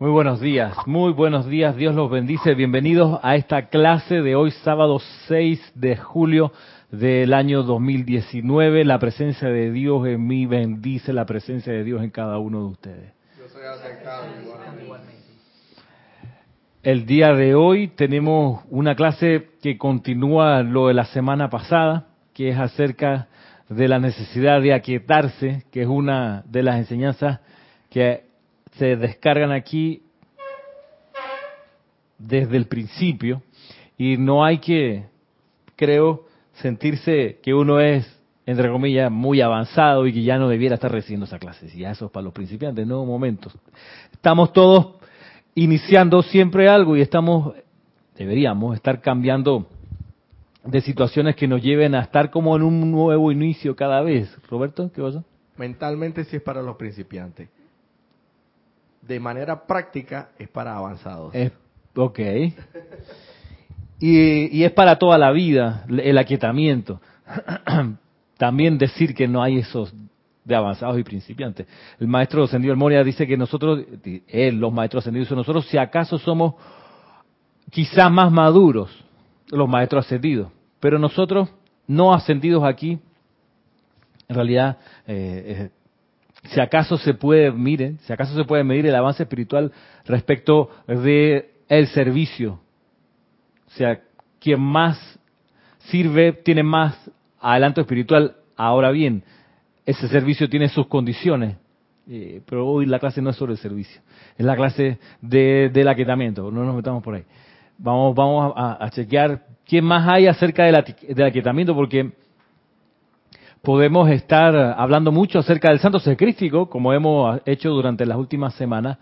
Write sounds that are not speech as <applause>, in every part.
Muy buenos días, muy buenos días, Dios los bendice. Bienvenidos a esta clase de hoy, sábado 6 de julio del año 2019. La presencia de Dios en mí bendice la presencia de Dios en cada uno de ustedes. Yo soy igualmente. El día de hoy tenemos una clase que continúa lo de la semana pasada, que es acerca de la necesidad de aquietarse, que es una de las enseñanzas que se descargan aquí desde el principio y no hay que, creo, sentirse que uno es, entre comillas, muy avanzado y que ya no debiera estar recibiendo esa clase. Si ya eso es para los principiantes, no momentos. Estamos todos iniciando siempre algo y estamos, deberíamos estar cambiando de situaciones que nos lleven a estar como en un nuevo inicio cada vez. Roberto, ¿qué pasa? Mentalmente sí es para los principiantes de manera práctica es para avanzados. ok. <laughs> Y, es para toda la vida el aquietamiento. <clears throat> También decir que no hay esos de avanzados y principiantes. El maestro ascendido El Moria dice que nosotros, él, los maestros ascendidos, nosotros si acaso somos quizás más maduros, los maestros ascendidos, pero nosotros no ascendidos aquí, en realidad eh, si acaso se puede, miren, si acaso se puede medir el avance espiritual respecto de el servicio. O sea, quien más sirve tiene más adelanto espiritual. Ahora bien, ese servicio tiene sus condiciones. Eh, pero hoy la clase no es sobre el servicio, es la clase de, del aquietamiento. No nos metamos por ahí. Vamos, vamos a, chequear quién más hay acerca del, del porque podemos estar hablando mucho acerca del santo sacrístico, como hemos hecho durante las últimas semanas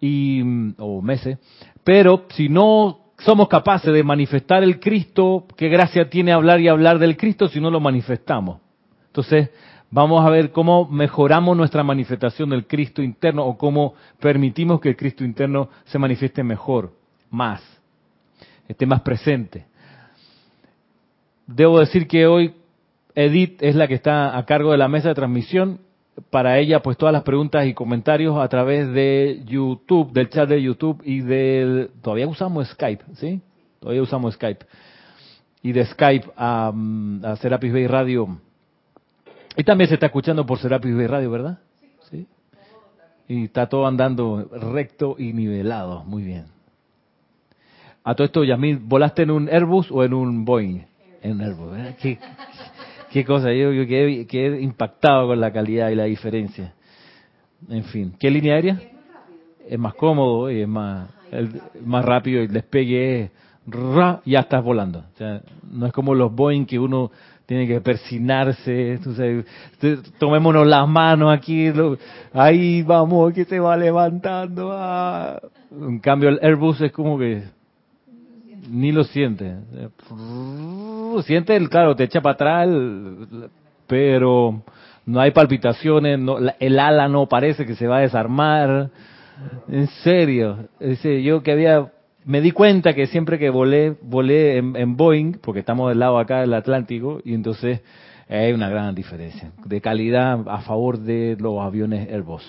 y, mm, o meses, pero si no somos capaces de manifestar el Cristo, ¿qué gracia tiene hablar y hablar del Cristo si no lo manifestamos? Entonces, vamos a ver cómo mejoramos nuestra manifestación del Cristo interno o cómo permitimos que el Cristo interno se manifieste mejor, más, esté más presente. Debo decir que hoy Edith es la que está a cargo de la mesa de transmisión. Para ella, pues todas las preguntas y comentarios a través de YouTube, del chat de YouTube y del... Todavía usamos Skype, ¿sí? Todavía usamos Skype. Y de Skype a, a Serapis Bay Radio. Y también se está escuchando por Serapis Bay Radio, ¿verdad? Sí. Y está todo andando recto y nivelado. Muy bien. A todo esto, Yasmin, ¿volaste en un Airbus o en un Boeing? En un Airbus, ¿verdad? Cosa, yo, yo quedé, impactado con la calidad y la diferencia. En fin, ¿qué línea aérea? Es más cómodo y es más, más rápido, el despegue es ya estás volando. O sea, no es como los Boeing que uno tiene que persinarse, tomémonos las manos aquí, ahí vamos, que se va levantando. Ah. En cambio el Airbus es como que ni lo siente. Siente, el, claro, te echa para atrás, pero no hay palpitaciones, no, el ala no parece que se va a desarmar. En serio, yo que había, me di cuenta que siempre que volé, volé en, Boeing, porque estamos del lado acá del Atlántico, y entonces hay una gran diferencia de calidad a favor de los aviones Airbus.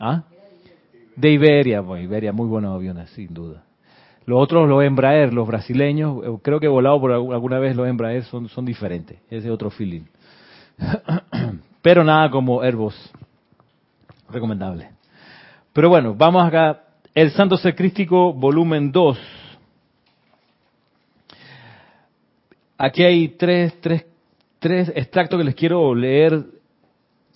¿Ah? De Iberia, pues Iberia, muy buenos aviones, sin duda. Los otros, los Embraer, los brasileños, eh, creo que he volado por alguna vez los Embraer, son, son diferentes. Ese otro feeling. <clears throat> Pero nada como Airbus. Recomendable. Pero bueno, vamos acá. El Santo Secrístico, volumen 2. Aquí hay tres, tres, tres extractos que les quiero leer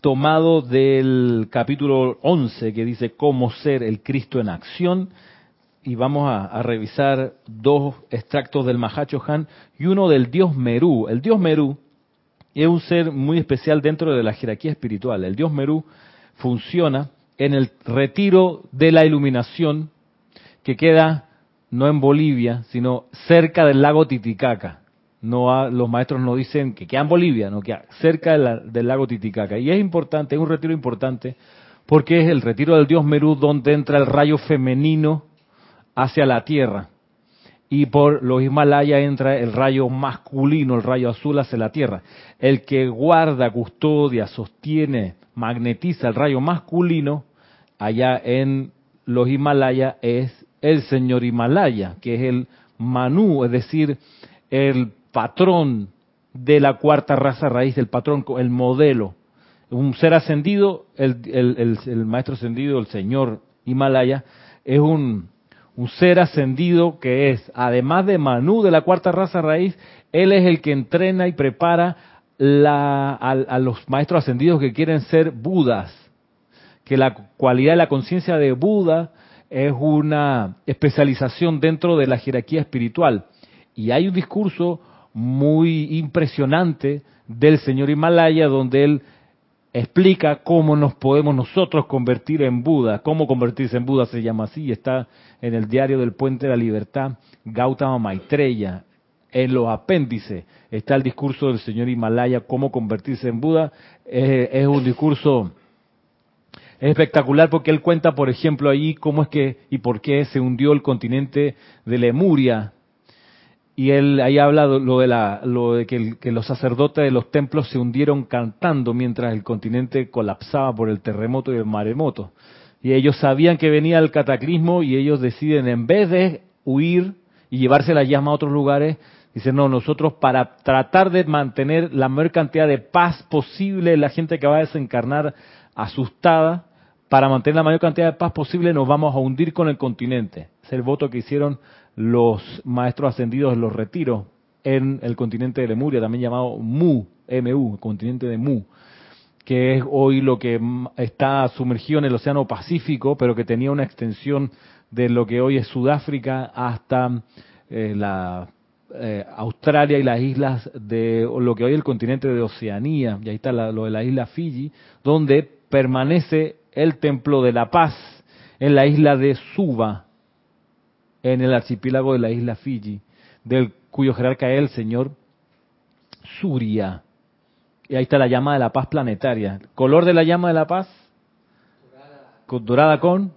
tomado del capítulo 11 que dice cómo ser el Cristo en acción y vamos a, revisar dos extractos del Mahacho Han y uno del dios Merú. El dios Merú es un ser muy especial dentro de la jerarquía espiritual. El dios Merú funciona en el retiro de la iluminación que queda no en Bolivia, sino cerca del lago Titicaca. No los maestros no dicen que queda en Bolivia, no queda cerca del lago Titicaca. Y es importante, es un retiro importante, porque es el retiro del dios Merú donde entra el rayo femenino hacia la tierra. Y por los Himalayas entra el rayo masculino, el rayo azul hacia la tierra. El que guarda, custodia, sostiene, magnetiza el rayo masculino allá en los Himalayas es el señor Himalaya, que es el Manú, es decir, el patrón de la cuarta raza raíz, el patrón, el modelo. Un ser ascendido, el, el maestro ascendido, el señor Himalaya, es un, un ser ascendido que es, además de Manú de la cuarta raza raíz, él es el que entrena y prepara la, a, los maestros ascendidos que quieren ser Budas, que la cualidad de la conciencia de Buda es una especialización dentro de la jerarquía espiritual. Y hay un discurso muy impresionante del señor Himalaya donde él explica cómo nos podemos nosotros convertir en Buda. Cómo convertirse en Buda se llama así, está en el diario del Puente de la Libertad, Gautama Maitreya. En los apéndices está el discurso del señor Himalaya, cómo convertirse en Buda. Es, un discurso espectacular porque él cuenta, por ejemplo, ahí cómo es que y por qué se hundió el continente de Lemuria y él ahí habla lo de, la, lo de que, los sacerdotes de los templos se hundieron cantando mientras el continente colapsaba por el terremoto y el maremoto. Y ellos sabían que venía el cataclismo y ellos deciden, en vez de huir y llevarse la llama a otros lugares, dicen, no, nosotros para tratar de mantener la mayor cantidad de paz posible, la gente que va a desencarnar asustada, para mantener la mayor cantidad de paz posible nos vamos a hundir con el continente. Es el voto que hicieron los maestros ascendidos en los retiros en el continente de Lemuria, también llamado Mu, MU, continente de Mu, que es hoy lo que está sumergido en el Océano Pacífico, pero que tenía una extensión de lo que hoy es Sudáfrica hasta eh, la eh, Australia y las islas de lo que hoy es el continente de Oceanía, y ahí está lo de la isla Fiji, donde permanece el templo de la paz en la isla de Suba, en el archipiélago de la isla Fiji, del cuyo jerarca es el señor Surya. Y ahí está la llama de la paz planetaria. ¿Color de la llama de la paz? Dorada, con,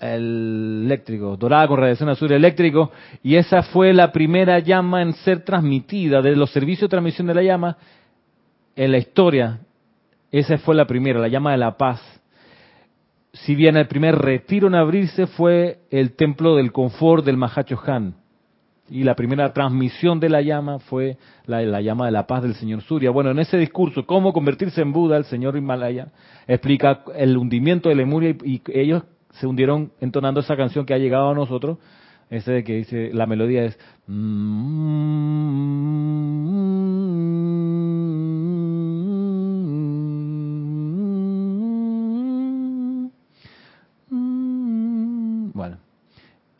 el eléctrico, dorada con radiación azul eléctrico, y esa fue la primera llama en ser transmitida de los servicios de transmisión de la llama en la historia. Esa fue la primera, la llama de la paz si bien el primer retiro en abrirse fue el templo del confort del Mahacho Han, y la primera transmisión de la llama fue la, llama de la paz del señor Surya. Bueno, en ese discurso, cómo convertirse en Buda, el señor Himalaya explica el hundimiento de Lemuria y, ellos se hundieron entonando esa canción que ha llegado a nosotros, ese de que dice, la melodía es...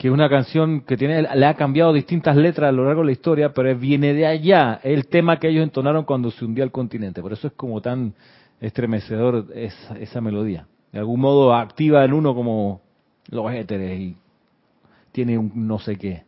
que es una canción que tiene, le ha cambiado distintas letras a lo largo de la historia, pero viene de allá, el tema que ellos entonaron cuando se hundió el continente. Por eso es como tan estremecedor esa, esa melodía. De algún modo activa en uno como los éteres y tiene un no sé qué.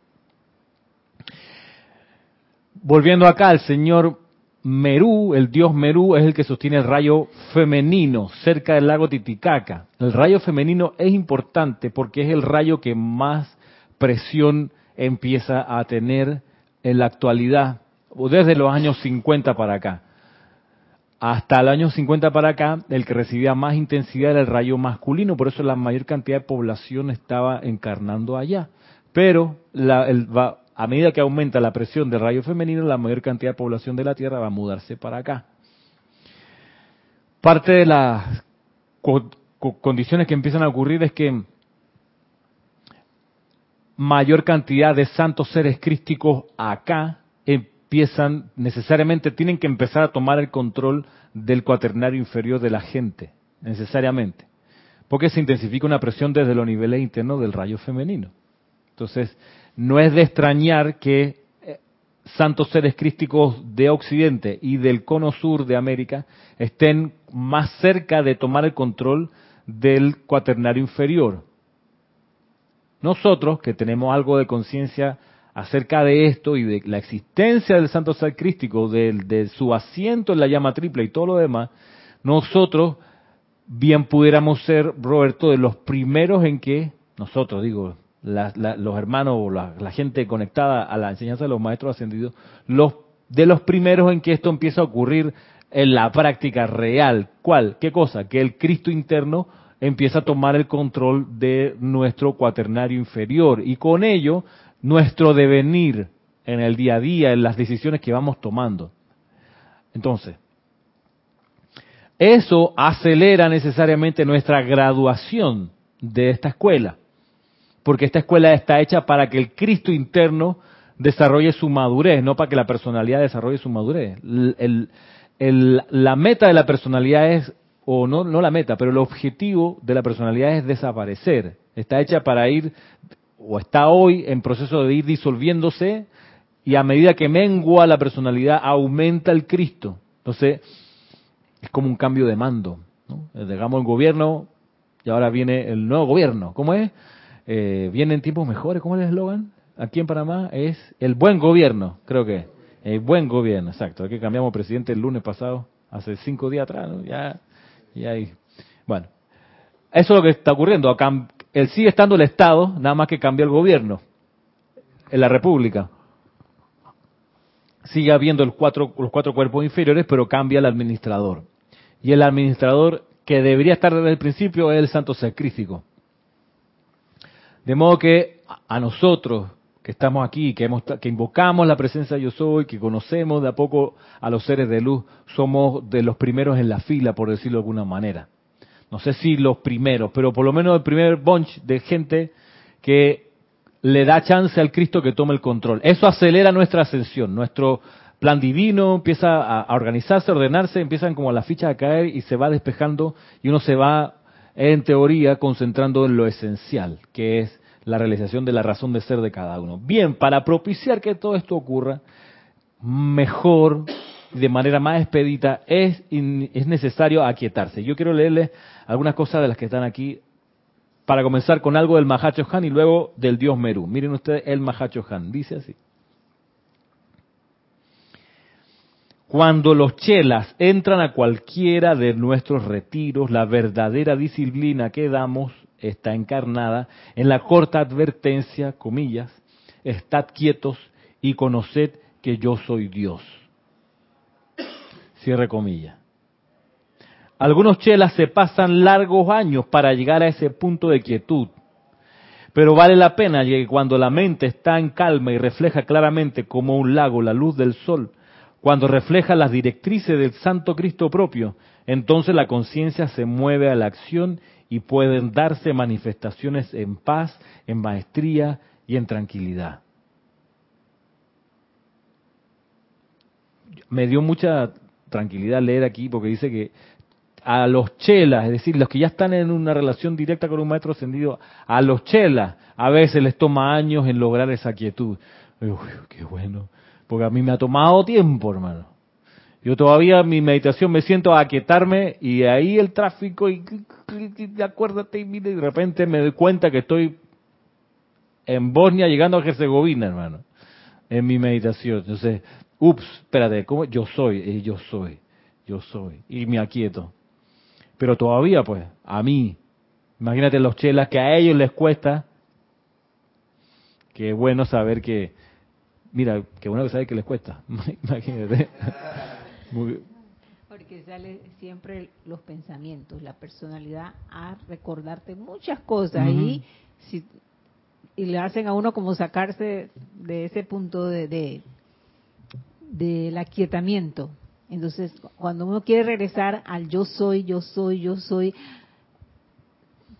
Volviendo acá, el señor Merú, el dios Merú, es el que sostiene el rayo femenino cerca del lago Titicaca. El rayo femenino es importante porque es el rayo que más presión empieza a tener en la actualidad, desde los años 50 para acá. Hasta el año 50 para acá, el que recibía más intensidad era el rayo masculino, por eso la mayor cantidad de población estaba encarnando allá. Pero a medida que aumenta la presión del rayo femenino, la mayor cantidad de población de la Tierra va a mudarse para acá. Parte de las condiciones que empiezan a ocurrir es que mayor cantidad de santos seres crísticos acá empiezan, necesariamente tienen que empezar a tomar el control del cuaternario inferior de la gente, necesariamente, porque se intensifica una presión desde los niveles internos del rayo femenino. Entonces, no es de extrañar que eh, santos seres crísticos de Occidente y del cono sur de América estén más cerca de tomar el control del cuaternario inferior, nosotros, que tenemos algo de conciencia acerca de esto y de la existencia del santo ser crístico, de, su asiento en la llama triple y todo lo demás, nosotros bien pudiéramos ser, Roberto, de los primeros en que, nosotros digo, los hermanos o la, la, gente conectada a la enseñanza de los maestros ascendidos, los, de los primeros en que esto empieza a ocurrir en la práctica real. ¿Cuál? ¿Qué cosa? Que el Cristo interno empieza a tomar el control de nuestro cuaternario inferior y con ello nuestro devenir en el día a día, en las decisiones que vamos tomando. Entonces, eso acelera necesariamente nuestra graduación de esta escuela, porque esta escuela está hecha para que el Cristo interno desarrolle su madurez, no para que la personalidad desarrolle su madurez. la meta de la personalidad es, o no, no la meta, pero el objetivo de la personalidad es desaparecer. Está hecha para ir, o está hoy en proceso de ir disolviéndose, y a medida que mengua la personalidad, aumenta el Cristo. Entonces, es como un cambio de mando. ¿no? Dejamos el gobierno y ahora viene el nuevo gobierno. ¿Cómo es? Eh, vienen tiempos mejores. ¿Cómo es el eslogan? Aquí en Panamá es el buen gobierno, creo que. El buen gobierno, exacto. Aquí cambiamos presidente el lunes pasado, hace cinco días atrás, ¿no? Ya, ya hay. Bueno, eso es lo que está ocurriendo. Él sigue estando el Estado, nada más que cambia el gobierno en la República sigue habiendo los cuatro cuerpos inferiores, pero cambia el administrador. Y el administrador que debería estar desde el principio es el santo sacrificio. De modo que a nosotros estamos aquí, que, hemos, que invocamos la presencia de yo soy, que conocemos de a poco a los seres de luz, somos de los primeros en la fila, por decirlo de alguna manera. No sé si los primeros, pero por lo menos el primer bunch de gente que le da chance al Cristo que tome el control. Eso acelera nuestra ascensión, nuestro plan divino empieza a, organizarse, a ordenarse, empiezan como las fichas a caer y se va despejando y uno se va, en teoría, concentrando en lo esencial, que es la realización de la razón de ser de cada uno. Bien, para propiciar que todo esto ocurra, mejor, de manera más expedita, es, es necesario aquietarse. Yo quiero leerles algunas cosas de las que están aquí para comenzar con algo del Mahacho Han y luego del dios Meru. Miren ustedes el Mahacho Han, dice así. Cuando los chelas entran a cualquiera de nuestros retiros, la verdadera disciplina que damos está encarnada en la corta advertencia, comillas, estad quietos y conoced que yo soy Dios. Cierre comillas. Algunos chelas se pasan largos años para llegar a ese punto de quietud. Pero vale la pena que cuando la mente está en calma y refleja claramente como un lago la luz del sol, cuando refleja las directrices del Santo Cristo propio, entonces la conciencia se mueve a la acción y pueden darse manifestaciones en paz, en maestría y en tranquilidad. Me dio mucha tranquilidad leer aquí porque dice que a los chelas, es decir, los que ya están en una relación directa con un maestro ascendido, a los chelas a veces les toma años en lograr esa quietud. Uy, qué bueno, porque a mí me ha tomado tiempo, hermano. Yo todavía en mi meditación me siento a aquietarme y ahí el tráfico y, acuérdate y mire, de repente me doy cuenta que estoy en Bosnia llegando a Herzegovina, hermano, en mi meditación. Entonces, ups, espérate, ¿cómo? Yo soy, eh, yo soy, yo soy. Y me aquieto. Pero todavía, pues, a mí, imagínate los chelas que a ellos les cuesta, qué bueno saber que, mira, qué bueno saber que les cuesta, <laughs> imagínate. Porque sale siempre los pensamientos, la personalidad a recordarte muchas cosas y si y le hacen a uno como sacarse de ese punto de, de del aquietamiento. Entonces, cuando uno quiere regresar al yo soy, yo soy, yo soy,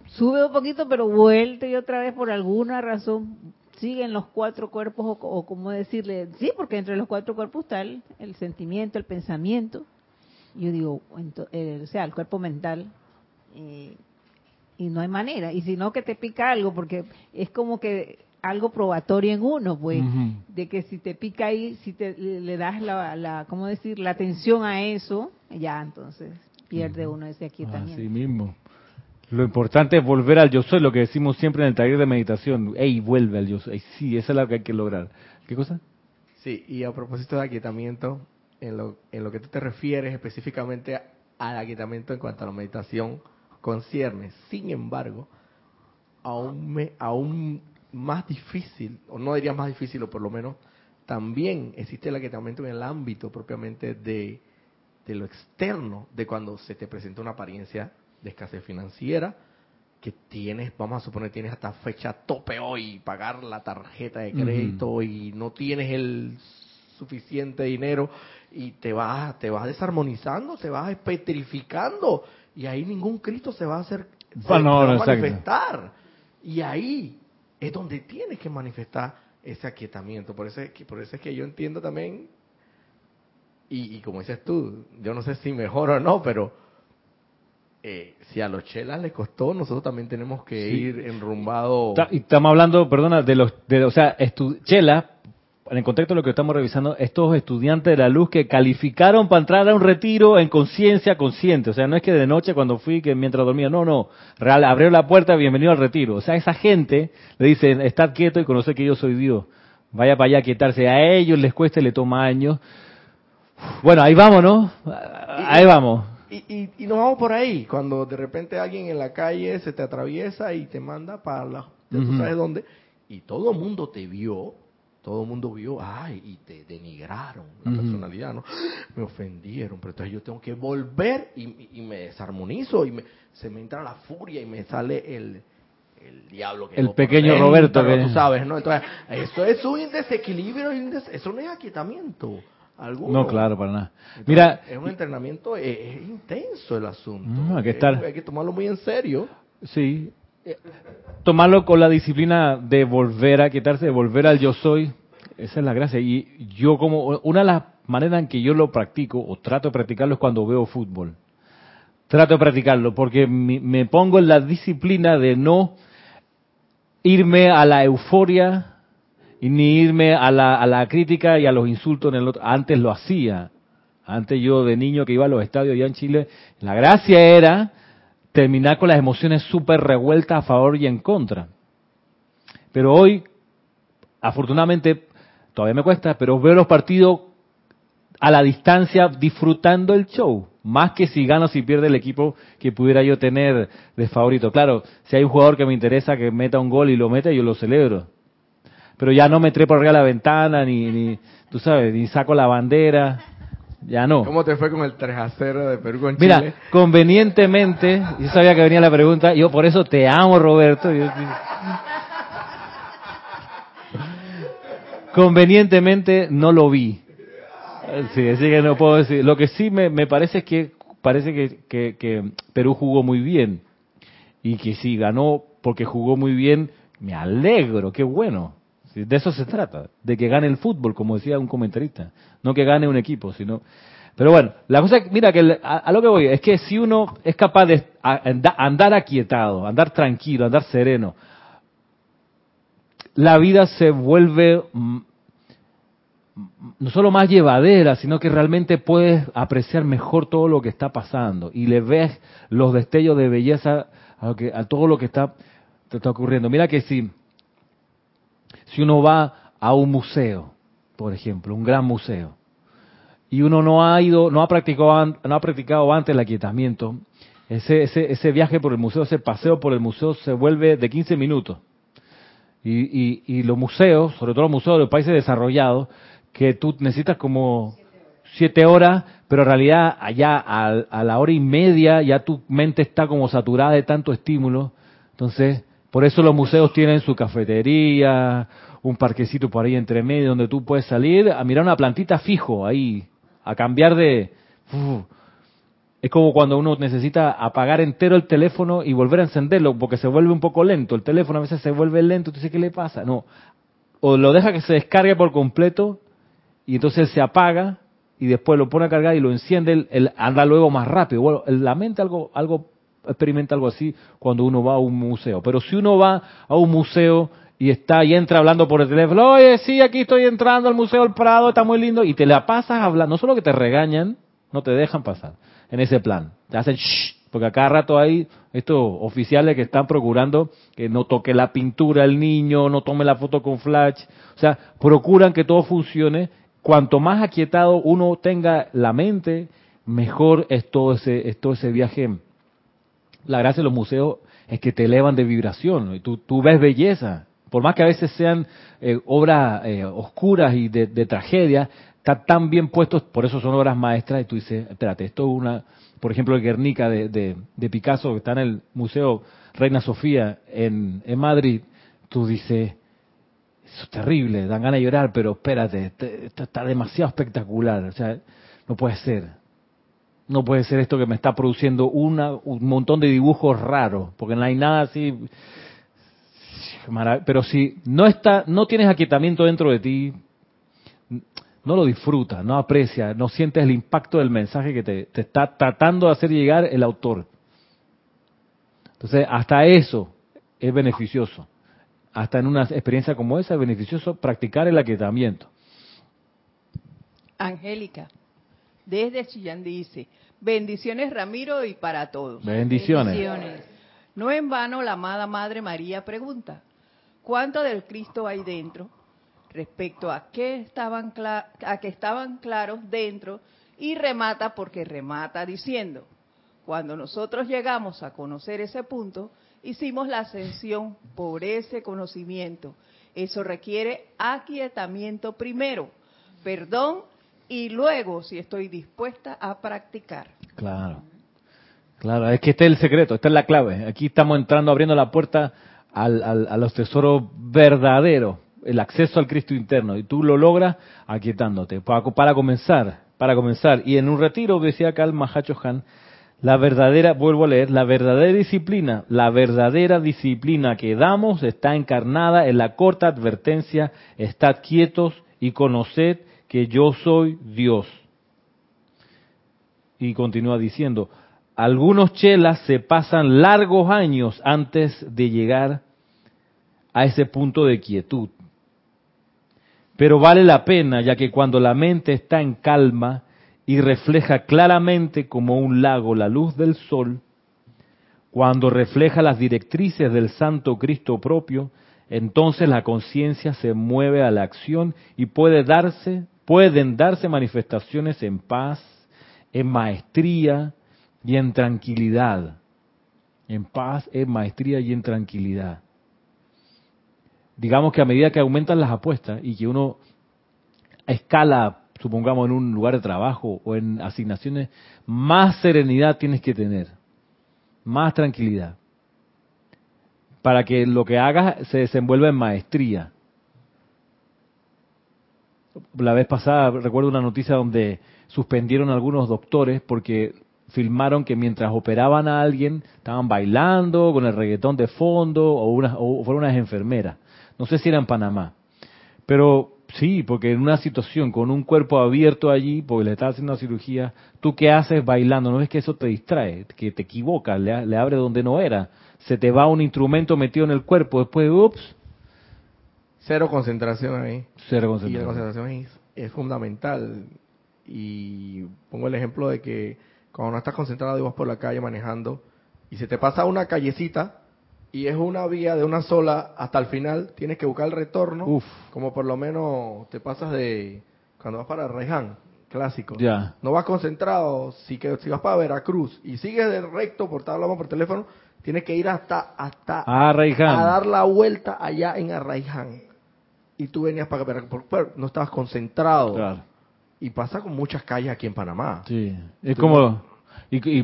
sube un poquito, pero vuelve y otra vez por alguna razón siguen los cuatro cuerpos o, como decirle, sí, porque entre los cuatro cuerpos está el, sentimiento, el pensamiento. Yo digo, o sea, el cuerpo mental. Eh, y no hay manera. Y si no, que te pica algo, porque es como que algo probatorio en uno, pues, de que si te pica ahí, si te le das la, la, ¿cómo decir?, la atención a eso, ya entonces pierde uno ese aquietamiento. Así mismo. Lo importante es volver al yo soy, lo que decimos siempre en el taller de meditación. Ey, vuelve al yo soy. Sí, eso es lo que hay que lograr. ¿Qué cosa? Sí, y a propósito de aquietamiento, en lo, en lo que tú te refieres específicamente al aquietamiento en cuanto a la meditación concierne. Sin embargo, aún, me, aún más difícil, o no diría más difícil, o por lo menos también existe el aquietamiento en el ámbito propiamente de, de lo externo, de cuando se te presenta una apariencia de escasez financiera, que tienes, vamos a suponer, tienes hasta fecha tope hoy, pagar la tarjeta de crédito y no tienes el suficiente dinero y te vas, te vas desarmonizando, te vas petrificando y ahí ningún Cristo se va a hacer se Ah, va a exacto. manifestar. Y ahí es donde tienes que manifestar ese aquietamiento. Por eso es que, por eso es que yo entiendo también, y, y como dices tú, yo no sé si mejor o no, pero eh, si a los chelas les costó, nosotros también tenemos que Sí. ir enrumbado. Y estamos hablando, perdona, de los, de, o sea, estu- Chela, en el contexto de lo que estamos revisando, estos estudiantes de la luz que calificaron para entrar a un retiro en conciencia consciente. O sea, no es que de noche cuando fui, que mientras dormía, no, no. Real, abrió la puerta, bienvenido al retiro. O sea, esa gente le dicen, estar quieto y conocer que yo soy Dios. Vaya para allá a quietarse. A ellos les cuesta y le toma años. Bueno, ahí vamos, ¿no? Ahí vamos. Y, y, y nos vamos por ahí, cuando de repente alguien en la calle se te atraviesa y te manda para la, ya tú sabes dónde, y todo el mundo te vio, todo el mundo vio, ay, y te denigraron la Ujú. personalidad, ¿no? Me ofendieron, pero entonces yo tengo que volver y, y- me desarmonizo y me, se me entra la furia y me sale el, el diablo que El pequeño Roberto que- tú sabes, ¿no? Entonces, eso es un desequilibrio, eso no es aquietamiento. Alguno. No, claro, para nada. Entonces, Mira, es un entrenamiento, es, es intenso el asunto. Hay que Es- estar- hay que tomarlo muy en serio. Sí. Tomarlo con la disciplina de volver a quitarse, de volver al yo soy. Esa es la gracia. Y yo como, una de las maneras en que yo lo practico, o trato de practicarlo, es cuando veo fútbol. Trato de practicarlo, porque me pongo en la disciplina de no irme a la euforia y ni irme a la, a la crítica y a los insultos en el otro. Antes lo hacía. Antes yo de niño que iba a los estadios allá en Chile, la gracia era terminar con las emociones súper revueltas a favor y en contra. Pero hoy, afortunadamente, todavía me cuesta, pero veo los partidos a la distancia disfrutando el show, más que si gana o si pierde el equipo que pudiera yo tener de favorito. Claro, si hay un jugador que me interesa que meta un gol y lo mete, yo lo celebro. Pero ya no me trepo arriba de la ventana, ni, ni, tú sabes, ni saco la bandera, ya no. ¿Cómo te fue con el 3 a 0 de Perú con Mira, Chile? convenientemente, yo sabía que venía la pregunta, yo por eso te amo, Roberto. yo- convenientemente no lo vi. Sí, así que no puedo decir. Lo que sí me, me parece es que parece que, que- que Perú jugó muy bien y que sí ganó porque jugó muy bien. Me alegro, qué bueno. De eso se trata, de que gane el fútbol, como decía un comentarista, no que gane un equipo, sino. Pero bueno, la cosa, mira que a, a lo que voy es que si uno es capaz de andar aquietado, andar tranquilo, andar sereno, la vida se vuelve mm, no solo más llevadera, sino que realmente puedes apreciar mejor todo lo que está pasando y le ves los destellos de belleza a, lo que, a todo lo que está, te está ocurriendo. Mira que si, si uno va a un museo, por ejemplo, un gran museo, y uno no ha ido, no ha practicado, no ha practicado antes el aquietamiento, ese, ese, ese viaje por el museo, ese paseo por el museo se vuelve de 15 minutos. Y, y, y los museos, sobre todo los museos de los países desarrollados, que tú necesitas como siete horas, pero en realidad allá a, a la hora y media ya tu mente está como saturada de tanto estímulo. Entonces, por eso los museos tienen su cafetería, un parquecito por ahí entre medio donde tú puedes salir a mirar una plantita fijo ahí, a cambiar de... es como cuando uno necesita apagar entero el teléfono y volver a encenderlo porque se vuelve un poco lento. El teléfono a veces se vuelve lento, tú dices, ¿qué le pasa? No. O lo deja que se descargue por completo y entonces se apaga y después lo pone a cargar y lo enciende, el- anda luego más rápido. Bueno, la mente algo, algo experimenta algo así cuando uno va a un museo. Pero si uno va a un museo y está y entra hablando por el teléfono, oye, sí, aquí estoy entrando al Museo del Prado, está muy lindo, y te la pasas hablando, no solo que te regañan, no te dejan pasar en ese plan. Te hacen shh, porque a cada rato hay estos oficiales que están procurando que no toque la pintura el niño, no tome la foto con flash. O sea, procuran que todo funcione. Cuanto más aquietado uno tenga la mente, mejor es todo ese, es todo ese viaje. La gracia de los museos es que te elevan de vibración y tú, tú ves belleza. Por más que a veces sean eh, obras eh, oscuras y de, tragedia, está tan bien puestos, por eso son obras maestras, y tú dices, espérate, esto es una, por ejemplo, el Guernica de, Picasso, que está en el Museo Reina Sofía en, Madrid, tú dices, eso es terrible, dan ganas de llorar, pero espérate, esto está demasiado espectacular, o sea, no puede ser. No puede ser esto que me está produciendo una, un montón de dibujos raros, porque no hay nada así. Pero si no está, no tienes aquietamiento dentro de ti, no lo disfrutas, no aprecias, no sientes el impacto del mensaje que te, te está tratando de hacer llegar el autor. Entonces, hasta eso es beneficioso. Hasta en una experiencia como esa es beneficioso practicar el aquietamiento. Angélica, desde Chillán dice, bendiciones Ramiro y para todos. Bendiciones. No en vano la amada Madre María pregunta, ¿cuánto del Cristo hay dentro? Respecto a qué estaban, a que estaban claros dentro y remata porque remata diciendo, cuando nosotros llegamos a conocer ese punto, hicimos la ascensión por ese conocimiento. Eso requiere aquietamiento primero, perdón y luego si estoy dispuesta a practicar. Claro, claro, es que este es el secreto, esta es la clave. Aquí estamos entrando, abriendo la puerta al, a los tesoros verdaderos, el acceso al Cristo interno, y tú lo logras aquietándote. Para, para comenzar, para comenzar, y en un retiro, decía acá el Mahacho Han, la verdadera, vuelvo a leer, la verdadera disciplina, la verdadera disciplina que damos está encarnada en la corta advertencia, estad quietos y conoced que yo soy Dios. Y continúa diciendo, algunos chelas se pasan largos años antes de llegar a ese punto de quietud. Pero vale la pena, ya que cuando la mente está en calma y refleja claramente como un lago la luz del sol, cuando refleja las directrices del Santo Cristo propio, entonces la conciencia se mueve a la acción y puede darse pueden darse manifestaciones en paz, en maestría y en tranquilidad. En paz, en maestría y en tranquilidad. Digamos que a medida que aumentan las apuestas y que uno escala, supongamos, en un lugar de trabajo o en asignaciones, más serenidad tienes que tener, más tranquilidad, para que lo que hagas se desenvuelva en maestría la vez pasada recuerdo una noticia donde suspendieron a algunos doctores porque filmaron que mientras operaban a alguien estaban bailando con el reggaetón de fondo o, una, o fueron unas enfermeras. No sé si era en Panamá. Pero sí, porque en una situación con un cuerpo abierto allí, porque le estás haciendo una cirugía, ¿tú qué haces bailando? ¿No es que eso te distrae? Que te equivocas, le, le abre donde no era. Se te va un instrumento metido en el cuerpo, después, ups, Cero concentración ahí. Cero concentración. Y la concentración es, fundamental. Y pongo el ejemplo de que cuando no estás concentrado y vas por la calle manejando y se te pasa una callecita y es una vía de una sola hasta el final, tienes que buscar el retorno. Uf. Como por lo menos te pasas de cuando vas para Reján, clásico. Ya. No vas concentrado, si, que, si vas para Veracruz y sigues de recto por hablando por teléfono, tienes que ir hasta hasta a, a dar la vuelta allá en Arraiján y tú venías para, pero no estabas concentrado. Claro. Y pasa con muchas calles aquí en Panamá. Sí, es como, y,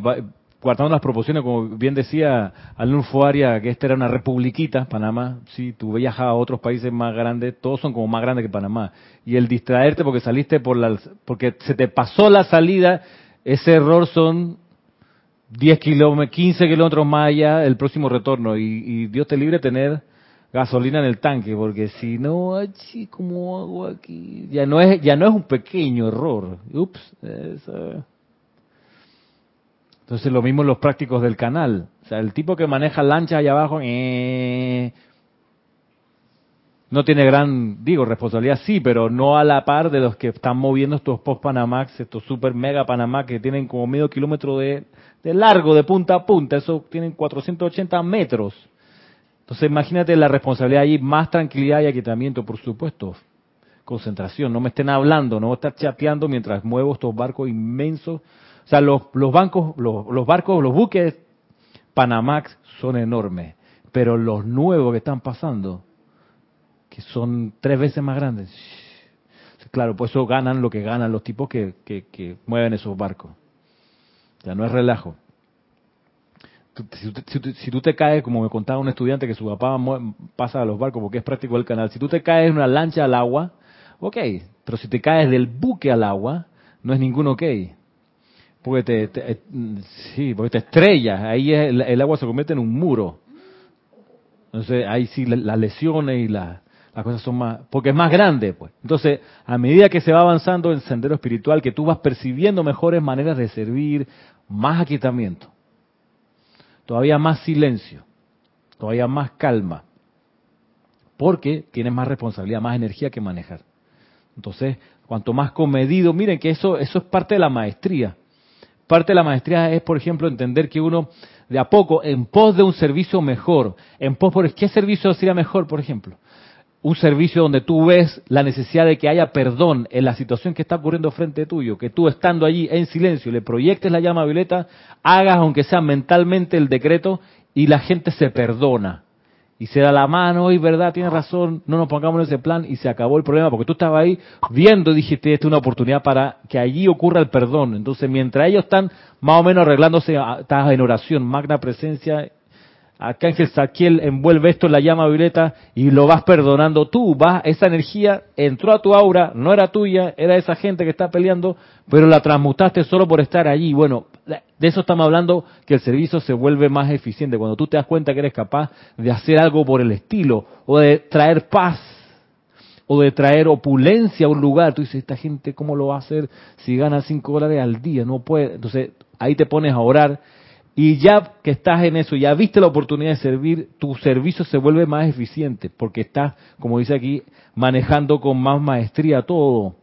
guardando las proporciones, como bien decía Alnulfo Aria, que esta era una republiquita, Panamá, sí, tú viajas a otros países más grandes, todos son como más grandes que Panamá. Y el distraerte porque saliste por la, porque se te pasó la salida, ese error son 10 kilómetros, 15 kilómetros más allá el próximo retorno. Y, y Dios te libre tener gasolina en el tanque, porque si no, como hago aquí? Ya no es, ya no es un pequeño error. Ups. Entonces lo mismo los prácticos del canal. O sea, el tipo que maneja lancha allá abajo, eh, no tiene gran, digo, responsabilidad, sí, pero no a la par de los que están moviendo estos post Panamax, estos super mega Panamá que tienen como medio kilómetro de, de largo, de punta a punta. Eso tienen 480 metros. Entonces imagínate la responsabilidad ahí, más tranquilidad y aquietamiento, por supuesto. Concentración, no me estén hablando, no estar chateando mientras muevo estos barcos inmensos. O sea, los, los bancos, los, los barcos, los buques Panamax son enormes, pero los nuevos que están pasando, que son tres veces más grandes, claro, pues eso ganan lo que ganan los tipos que, que, que mueven esos barcos. Ya no es relajo. Si si si tú te caes, como me contaba un estudiante que su papá pasa a los barcos porque es práctico el canal, si tú te caes en una lancha al agua, ok, pero si te caes del buque al agua, no es ningún ok. Porque te, eh, porque te estrellas, ahí es- el, agua se convierte en un muro. Entonces ahí sí la- las lesiones y la- las cosas son más, porque es más grande, pues. Entonces, a medida que se va avanzando el sendero espiritual, que tú vas percibiendo mejores maneras de servir, más aquietamiento, todavía más silencio, todavía más calma, porque tienes más responsabilidad, más energía que manejar. Entonces, cuanto más comedido, miren que eso, eso es parte de la maestría. Parte de la maestría es, por ejemplo, entender que uno, de a poco, en pos de un servicio mejor, en pos por qué servicio sería mejor, por ejemplo, un servicio donde tú ves la necesidad de que haya perdón en la situación que está ocurriendo frente tuyo, que tú estando allí en silencio le proyectes la llama violeta, hagas aunque sea mentalmente el decreto y la gente se perdona y se da la mano y verdad, tienes razón, no nos pongamos en ese plan y se acabó el problema porque tú estabas ahí viendo y dijiste, esta es una oportunidad para que allí ocurra el perdón. Entonces, mientras ellos están más o menos arreglándose, ah, estás en oración, magna presencia, Arcángel Saquiel envuelve esto en la llama violeta y lo vas perdonando tú, vas, esa energía entró a tu aura, no era tuya, era esa gente que está peleando, pero la transmutaste solo por estar allí. Bueno, de eso estamos hablando, que el servicio se vuelve más eficiente, cuando tú te das cuenta que eres capaz de hacer algo por el estilo, o de traer paz, o de traer opulencia a un lugar. Tú dices, esta gente, ¿cómo lo va a hacer si gana cinco dólares al día? No puede. Entonces, ahí te pones a orar y ya que estás en eso, ya viste la oportunidad de servir, tu servicio se vuelve más eficiente porque estás, como dice aquí, manejando con más maestría todo.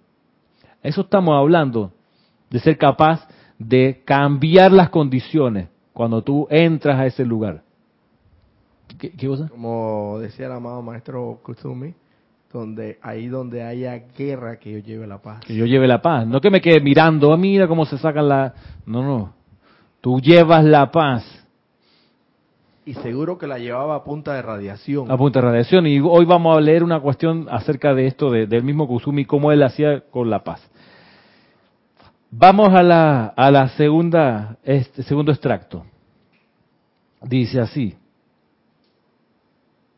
Eso estamos hablando, de ser capaz de cambiar las condiciones cuando tú entras a ese lugar. ¿Qué, qué cosa? Como decía el amado maestro Kusumi, donde ahí donde haya guerra que yo lleve la paz. Que yo lleve la paz. No que me quede mirando, "Ah, mira cómo se sacan la... No, no. Tú llevas la paz Y seguro que la llevaba a punta de radiación. a punta de radiación. Y hoy vamos a leer una cuestión acerca de esto, de- del mismo Kusumi, cómo él hacía con la paz. Vamos a la, a la segunda, este segundo extracto. Dice así,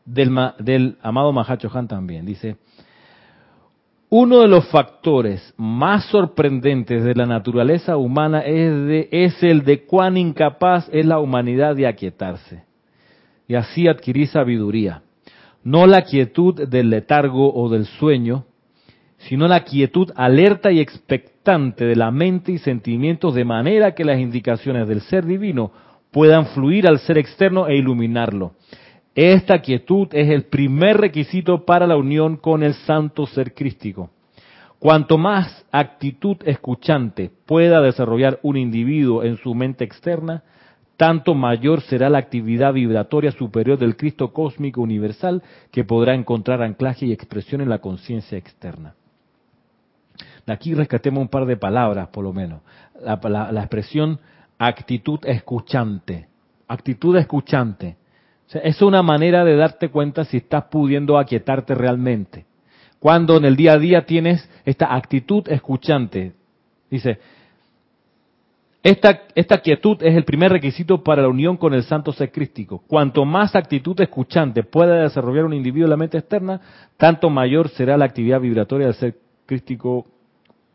del, del amado Mahacho Han también, dice, uno de los factores más sorprendentes de la naturaleza humana es, el de cuán incapaz es la humanidad de aquietarse y así adquirir sabiduría. No la quietud del letargo o del sueño, sino la quietud alerta y expectante de la mente y sentimientos de manera que las indicaciones del ser divino puedan fluir al ser externo e iluminarlo. Esta quietud es el primer requisito para la unión con el santo ser crístico. Cuanto más actitud escuchante pueda desarrollar un individuo en su mente externa, tanto mayor será la actividad vibratoria superior del Cristo cósmico universal que podrá encontrar anclaje y expresión en la conciencia externa. Aquí rescatemos un par de palabras, por lo menos. La- la expresión actitud escuchante. Actitud escuchante. Es una manera de darte cuenta si estás pudiendo aquietarte realmente. Cuando en el día a día tienes esta actitud escuchante. Dice, esta, esta quietud es el primer requisito para la unión con el santo ser crístico. Cuanto más actitud escuchante pueda desarrollar un individuo en la mente externa, tanto mayor será la actividad vibratoria del ser crístico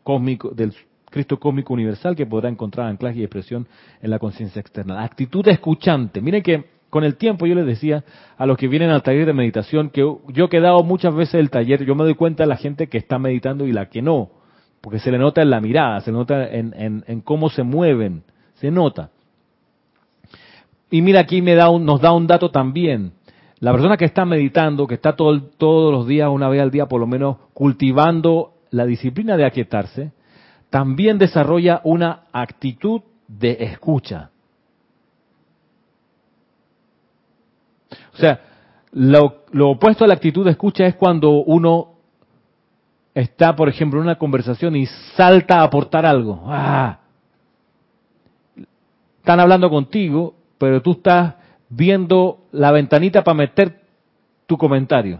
cósmico, del Cristo cósmico universal que podrá encontrar anclaje y expresión en la conciencia externa. Actitud escuchante. Miren que con el tiempo yo les decía a los que vienen al taller de meditación que yo he dado muchas veces el taller, yo me doy cuenta de la gente que está meditando y la que no. Porque se le nota en la mirada, se le nota en, cómo se mueven, se nota. Y mira, aquí me da un- nos da un dato también. La persona que está meditando, que está todo todos los días, una vez al día por lo menos, cultivando la disciplina de aquietarse, también desarrolla una actitud de escucha. O sea, lo, opuesto a la actitud de escucha es cuando uno está, por ejemplo, en una conversación y salta a aportar algo. ¡Ah! Están hablando contigo, pero tú estás viendo la ventanita para meter tu comentario.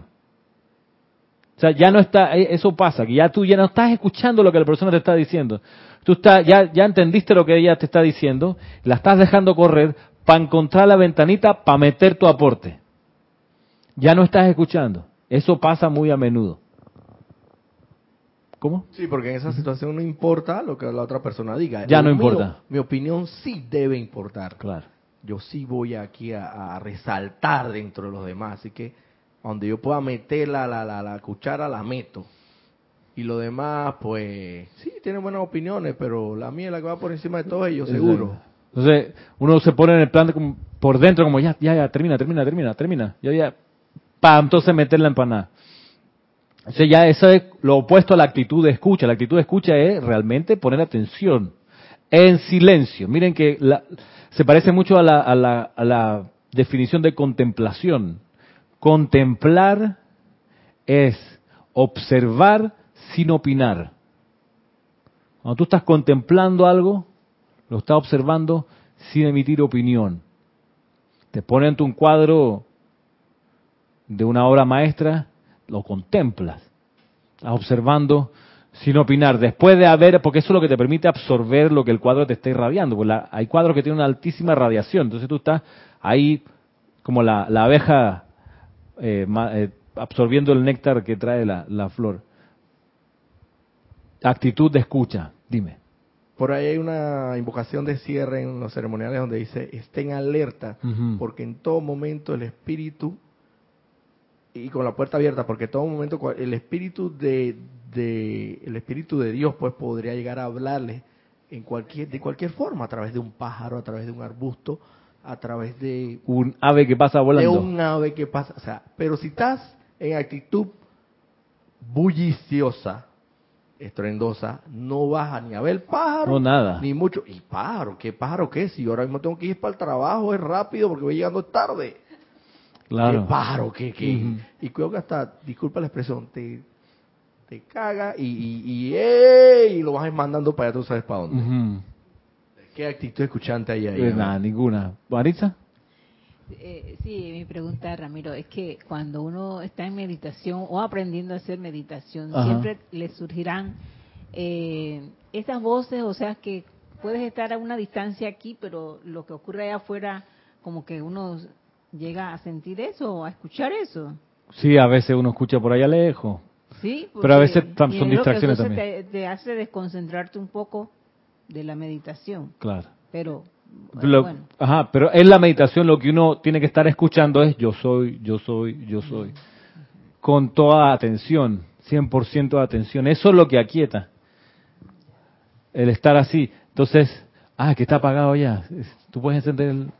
O sea, ya no está, eh, eso pasa, que ya tú ya no estás escuchando lo que la persona te está diciendo. Tú estás, ya, ya entendiste lo que ella te está diciendo, la estás dejando correr para encontrar la ventanita para meter tu aporte. Ya no estás escuchando. Eso pasa muy a menudo. ¿Cómo? Sí, porque en esa situación no importa lo que la otra persona diga. Ya no importa. mi opinión sí debe importar. Claro. Yo sí voy aquí a, a resaltar dentro de los demás. Así que donde yo pueda meter la, la, la, la cuchara, la meto. Y lo demás, pues, sí, tienen buenas opiniones, pero la mía es la que va por encima de todos ellos, seguro. Entonces, uno se pone en el plan de por dentro como ya, ya, ya, termina, termina, termina, termina. Ya, ya. Pam, entonces meter la empanada. O ya eso es lo opuesto a la actitud de escucha. La actitud de escucha es realmente poner atención. En silencio. Miren que la- se parece mucho a la, a, la, a la definición de contemplación. Contemplar es observar sin opinar. Cuando tú estás contemplando algo, lo estás observando sin emitir opinión. Te ponen ante un cuadro de una obra maestra, lo contemplas. Estás observando sin opinar. Después de haber, porque eso es lo que te permite absorber lo que el cuadro te está irradiando. Porque hay cuadros que tienen una altísima radiación. Entonces tú estás ahí como la, la abeja eh, eh, absorbiendo el néctar que trae la, la flor. Actitud de escucha, dime. Por ahí hay una invocación de cierre en los ceremoniales donde dice, estén alerta, porque en todo momento el espíritu, y con la puerta abierta, porque en todo momento el espíritu de, de- el espíritu de Dios pues podría llegar a hablarle en cualquier, de cualquier forma, a través de un pájaro, a través de un arbusto, a través de, Un ave que pasa de volando. un ave que pasa, o sea, pero si estás en actitud bulliciosa, estruendosa, no vas ni a ver pájaro, No, nada. ni mucho. ¿Y pájaro? ¿Qué pájaro qué? Si yo ahora mismo tengo que ir para el trabajo, es rápido porque voy llegando tarde. Claro. ¿Qué pájaro? ¿Qué, qué? Y creo que hasta, disculpa la expresión, te, te caga y, y, y, ¡ey! y lo vas mandando para allá, tú sabes para dónde. ¿Qué actitud escuchante hay ahí? Eh, nada, ninguna. ¿Maritza? Eh, sí, mi pregunta, Ramiro, es que cuando uno está en meditación o aprendiendo a hacer meditación, Ajá. siempre le surgirán eh, esas voces, o sea, que puedes estar a una distancia aquí, pero lo que ocurre allá afuera, como que uno llega a sentir eso o a escuchar eso. Sí, a veces uno escucha por allá lejos. Sí, Pero a veces son es lo que distracciones entonces también. Te, te hace desconcentrarte un poco de la meditación, Claro. pero Lo- bueno. Ajá, pero en la meditación lo que uno tiene que estar escuchando es yo soy, yo soy, yo soy. Con toda atención, 100% de atención. Eso es lo que aquieta. El estar así. Entonces, ah, que está apagado ya. Tú puedes encender el...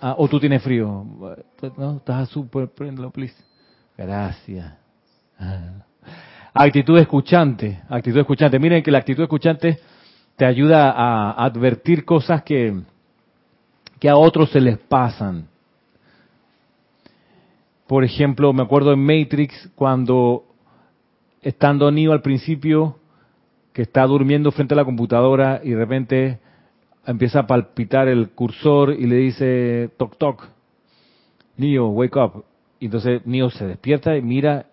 Ah, o tú tienes frío. No, estás súper, préndelo, please. Gracias. Ah. Actitud escuchante, actitud escuchante. Miren que la actitud escuchante te ayuda a advertir cosas que, que a otros se les pasan. Por ejemplo, me acuerdo en Matrix cuando estando Neo al principio, que está durmiendo frente a la computadora y de repente empieza a palpitar el cursor y le dice toc toc, Neo, wake up. Y entonces Neo se despierta y mira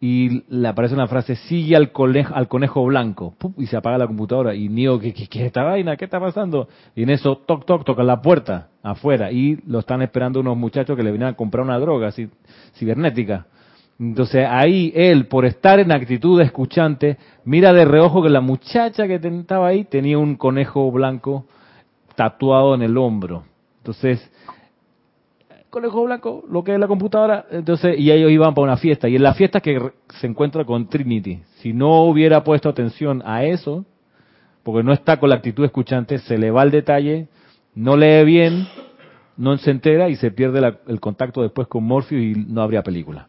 y le aparece una frase, sigue al conejo, al conejo blanco, y se apaga la computadora. Y Neo, ¿qué, qué, qué es esta vaina? ¿Qué está pasando? Y en eso, toc, toc, toca la puerta afuera y lo están esperando unos muchachos que le vienen a comprar una droga ci- cibernética. Entonces ahí él, por estar en actitud de escuchante, mira de reojo que la muchacha que estaba ahí tenía un conejo blanco tatuado en el hombro. Entonces, conejo blanco, lo que es la computadora. Entonces, y ellos iban para una fiesta. Y en la fiesta que se encuentra con Trinity. Si no hubiera puesto atención a eso, porque no está con la actitud escuchante, se le va el detalle, no lee bien, no se entera y se pierde la- el contacto después con Morpheus y no habría película,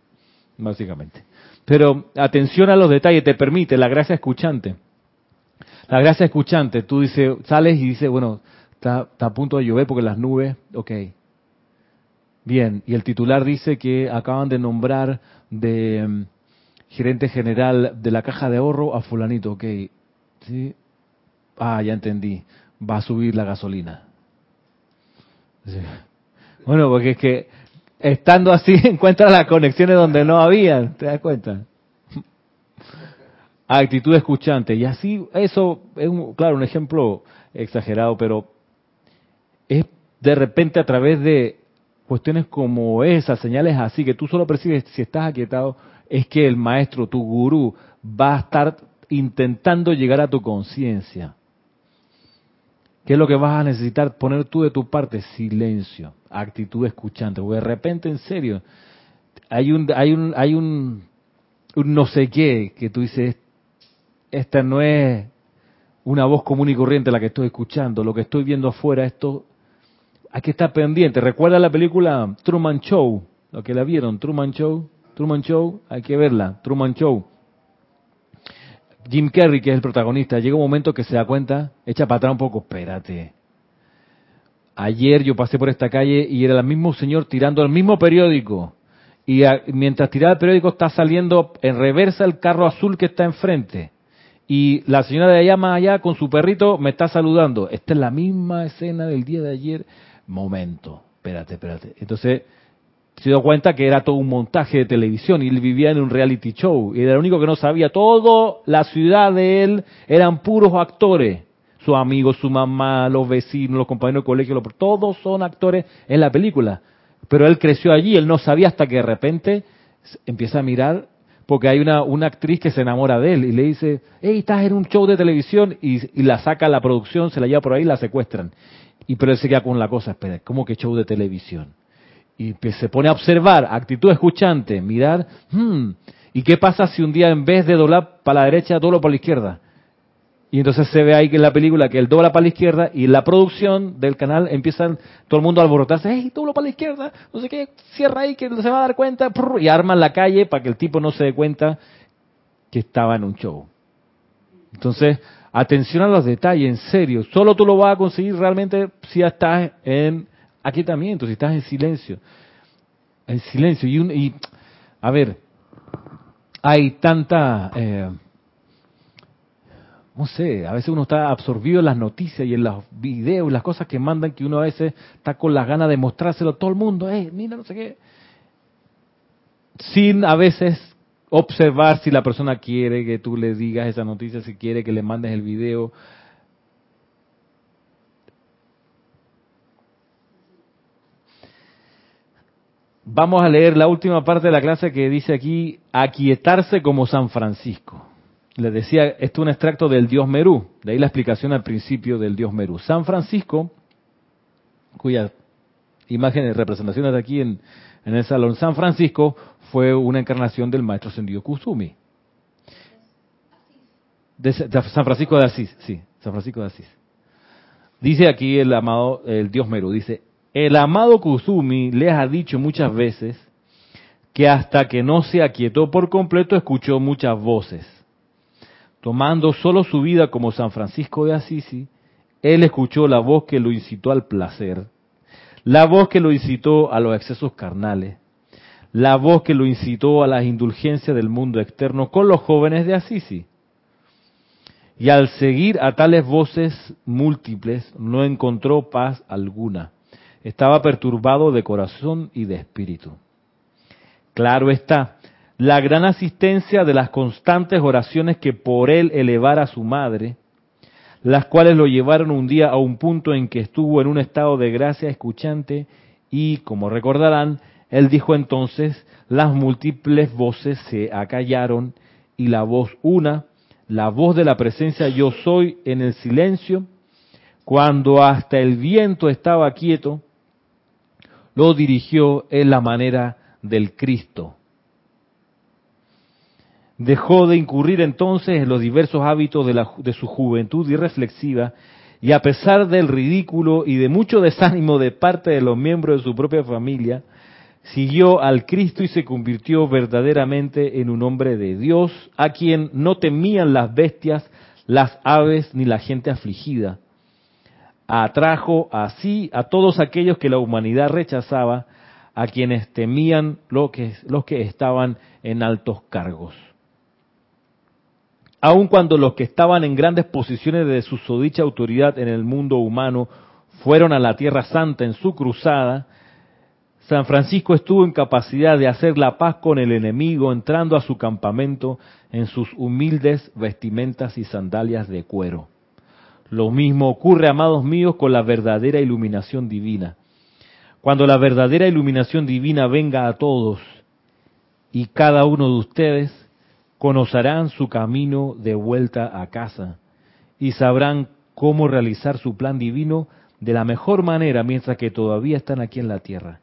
básicamente. Pero atención a los detalles, te permite la gracia escuchante. La gracia escuchante, tú dices, sales y dices, bueno, está, está a punto de llover porque las nubes, ok, Bien, y el titular dice que acaban de nombrar de mm, gerente general de la caja de ahorro a fulanito, ok. Sí. Ah, ya entendí. Va a subir la gasolina. Bueno, porque es que estando así <laughs> encuentra las conexiones donde no había, ¿te das cuenta? actitud escuchante. Y así, eso es, un, claro, un ejemplo exagerado, pero es de repente a través de cuestiones como esas, señales así, que tú solo percibes si estás aquietado, es que el maestro, tu gurú, va a estar intentando llegar a tu conciencia. ¿Qué es lo que vas a necesitar? Poner tú de tu parte silencio, actitud escuchante. Porque de repente, en serio, hay un, hay un, hay un, un no sé qué que tú dices, esta no es una voz común y corriente la que estoy escuchando, lo que estoy viendo afuera, esto hay que estar pendiente. ¿Recuerda la película Truman Show? Lo que la vieron, Truman Show, Truman Show, hay que verla, Truman Show. Jim Carrey, que es el protagonista, llega un momento que se da cuenta, echa para atrás un poco, espérate. Ayer yo pasé por esta calle y era el mismo señor tirando el mismo periódico. Y mientras tiraba el periódico está saliendo en reversa el carro azul que está enfrente. Y la señora de allá más allá con su perrito me está saludando. Esta es la misma escena del día de ayer. Momento, espérate, espérate. Entonces se dio cuenta que era todo un montaje de televisión y él vivía en un reality show. Y era el único que no sabía. Toda la ciudad de él eran puros actores. Sus amigos, su mamá, los vecinos, los compañeros de colegio, todos son actores en la película. Pero él creció allí, él no sabía hasta que de repente empieza a mirar, porque hay una, actriz que se enamora de él y le dice, hey, estás en un show de televisión y, y la saca a la producción, se la lleva por ahí y la secuestran. Y pero él se queda con la cosa, espera, ¿cómo que show de televisión? y se pone a observar, actitud escuchante, mirar, hmm, ¿y qué pasa si un día en vez de doblar para la derecha, doblo para la izquierda? Y entonces se ve ahí que en la película que él dobla para la izquierda y la producción del canal empiezan todo el mundo a alborotarse, ¡hey, doblo para la izquierda! No sé qué, cierra ahí que se va a dar cuenta, y arman la calle para que el tipo no se dé cuenta que estaba en un show. Entonces, atención a los detalles, en serio, solo tú lo vas a conseguir realmente si estás en aquietamiento, si estás en silencio. En silencio. Y, un, y a ver, hay tanta, eh, no sé, a veces uno está absorbido en las noticias y en los videos, las cosas que mandan, que uno a veces está con las ganas de mostrárselo a todo el mundo, eh, mira, no sé qué. Sin a veces observar si la persona quiere que tú le digas esa noticia, si quiere que le mandes el video, Vamos a leer la última parte de la clase que dice aquí, aquietarse como San Francisco. Les decía, esto es un extracto del dios Merú, de ahí la explicación al principio del dios Merú. San Francisco, cuya imágenes, representaciones aquí en, el salón, San Francisco fue una encarnación del maestro Sendido Kusumi. De, San Francisco de Asís, sí, San Francisco de Asís. Dice aquí el amado, el dios Merú, dice, el amado Kusumi les ha dicho muchas veces que hasta que no se aquietó por completo escuchó muchas voces. Tomando solo su vida como San Francisco de Asisi, él escuchó la voz que lo incitó al placer, la voz que lo incitó a los excesos carnales, la voz que lo incitó a las indulgencias del mundo externo con los jóvenes de Asisi. Y al seguir a tales voces múltiples no encontró paz alguna estaba perturbado de corazón y de espíritu. Claro está, la gran asistencia de las constantes oraciones que por él elevara su madre, las cuales lo llevaron un día a un punto en que estuvo en un estado de gracia escuchante y, como recordarán, él dijo entonces, las múltiples voces se acallaron y la voz una, la voz de la presencia yo soy en el silencio, cuando hasta el viento estaba quieto, lo dirigió en la manera del Cristo. Dejó de incurrir entonces en los diversos hábitos de, de su juventud irreflexiva y a pesar del ridículo y de mucho desánimo de parte de los miembros de su propia familia, siguió al Cristo y se convirtió verdaderamente en un hombre de Dios, a quien no temían las bestias, las aves ni la gente afligida atrajo así a todos aquellos que la humanidad rechazaba, a quienes temían lo que, los que estaban en altos cargos. Aun cuando los que estaban en grandes posiciones de susodicha autoridad en el mundo humano fueron a la Tierra Santa en su cruzada, San Francisco estuvo en capacidad de hacer la paz con el enemigo entrando a su campamento en sus humildes vestimentas y sandalias de cuero. Lo mismo ocurre, amados míos, con la verdadera iluminación divina. Cuando la verdadera iluminación divina venga a todos y cada uno de ustedes, conocerán su camino de vuelta a casa y sabrán cómo realizar su plan divino de la mejor manera mientras que todavía están aquí en la tierra,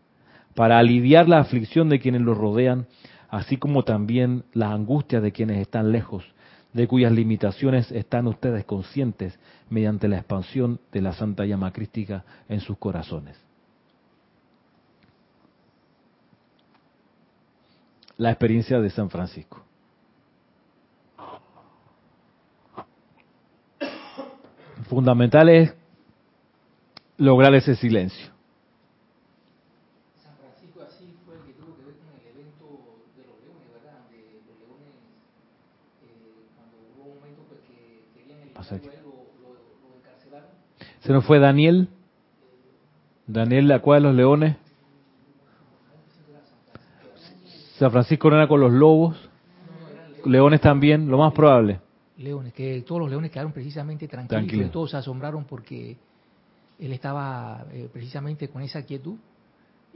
para aliviar la aflicción de quienes los rodean, así como también las angustias de quienes están lejos, de cuyas limitaciones están ustedes conscientes mediante la expansión de la Santa Llama Crística en sus corazones. La experiencia de San Francisco. Fundamental es lograr ese silencio. San Francisco así fue el que tuvo que ver con el evento de los leones, ¿verdad? De los leones, eh, cuando hubo un momento pues, que querían Pasa eliminarlo aquí. a él, lo, lo, lo encarcelaron. ¿Se nos fue Daniel? Daniel, la cueva de los leones. San Francisco no era con los lobos. Leones también, lo más probable. Leones, que todos los leones quedaron precisamente tranquilos, y todos se asombraron porque él estaba eh, precisamente con esa quietud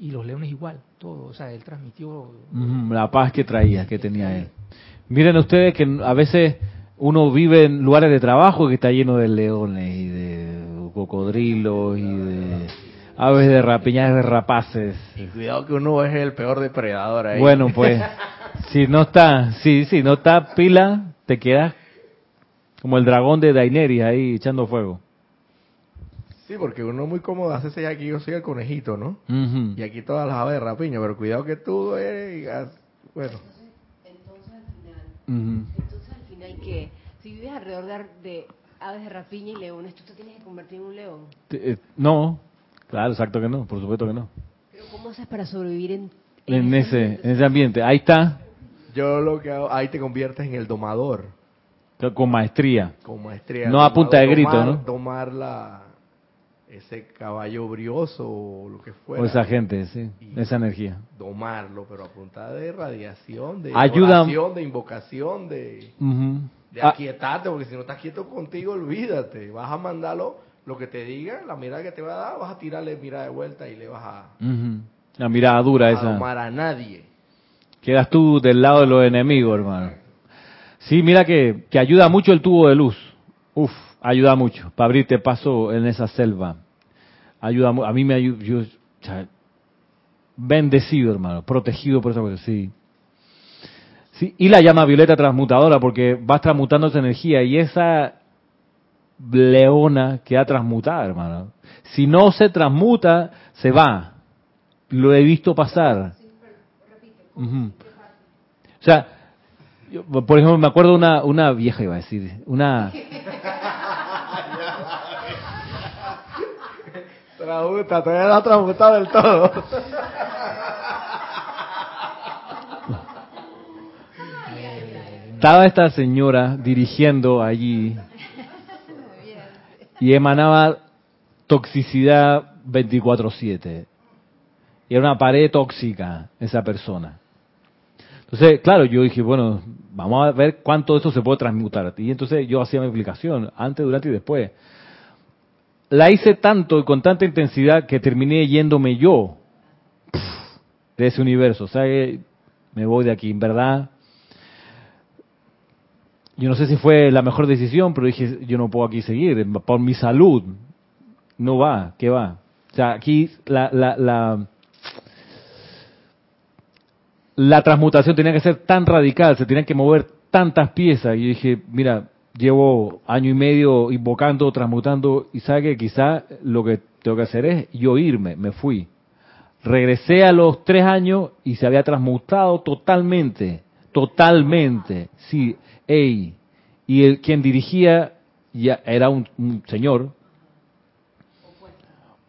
y los leones igual, todo, o sea, él transmitió La paz que traía, que tenía él. Miren ustedes que a veces uno vive en lugares de trabajo que está lleno de leones y de cocodrilos y de aves de rapiñas de rapaces. Y cuidado que uno es el peor depredador ahí. Bueno, pues, <laughs> si no está, sí, sí, no está pila, te quedas como el dragón de Daenerys ahí echando fuego. Sí, porque uno es muy cómodo hacerse aquí, yo soy el conejito, ¿no? Y aquí todas las aves de rapiña, pero cuidado que tú eres, bueno, Entonces al final, Ujú. entonces al final que si vives alrededor de, de aves de rapiña y leones, tú te tienes que convertir en un león. Eh, No, claro, exacto que no, por supuesto que no. Pero ¿cómo haces para sobrevivir en, En ese, ambiente? en ese ambiente, ahí está, yo lo que hago, ahí te conviertes en el domador, con maestría. con maestría. No a punta de grito, domar- ¿no? Domar la, ese caballo brioso o lo que fuera. O esa gente, sí, esa energía. Domarlo, pero a punta de radiación, de Ayuda- oración, de invocación, de, Ujú. De Ah, aquietarte, porque si no estás quieto contigo, olvídate. Vas a mandarlo lo que te diga, la mirada que te va a dar, vas a tirarle mirada de vuelta y le vas a. La mirada dura a esa. a nadie. Quedas tú del lado de los enemigos, hermano. Sí, mira que, que ayuda mucho el tubo de luz. Uf, ayuda mucho para abrirte paso en esa selva. Ayuda, a mí me ayuda, yo, bendecido, hermano, protegido por esa cosa, sí. Sí, y la llama violeta transmutadora, porque vas transmutando esa energía y esa leona queda transmutada, hermano. Si no se transmuta, se va. Lo he visto pasar. O sea, yo, por ejemplo, me acuerdo una, una vieja, iba a decir, una... <laughs> Transmuta, todavía no ha transmutado del todo. <laughs> Estaba esta señora dirigiendo allí y emanaba toxicidad 24/7. Y era una pared tóxica esa persona. Entonces, claro, yo dije, bueno, vamos a ver cuánto de eso se puede transmutar. Y entonces yo hacía mi explicación, antes, durante y después. La hice tanto y con tanta intensidad que terminé yéndome yo de ese universo. O sea, me voy de aquí. En verdad, yo no sé si fue la mejor decisión, pero dije, yo no puedo aquí seguir, por mi salud. No va, ¿qué va? O sea, aquí la, la, la, la transmutación tenía que ser tan radical, se tenían que mover tantas piezas. Y yo dije, mira, llevo año y medio invocando, transmutando, y sabe que quizá lo que tengo que hacer es yo irme, me fui. Regresé a los tres años y se había transmutado totalmente, totalmente. Sí, ey. Y el quien dirigía ya era un, señor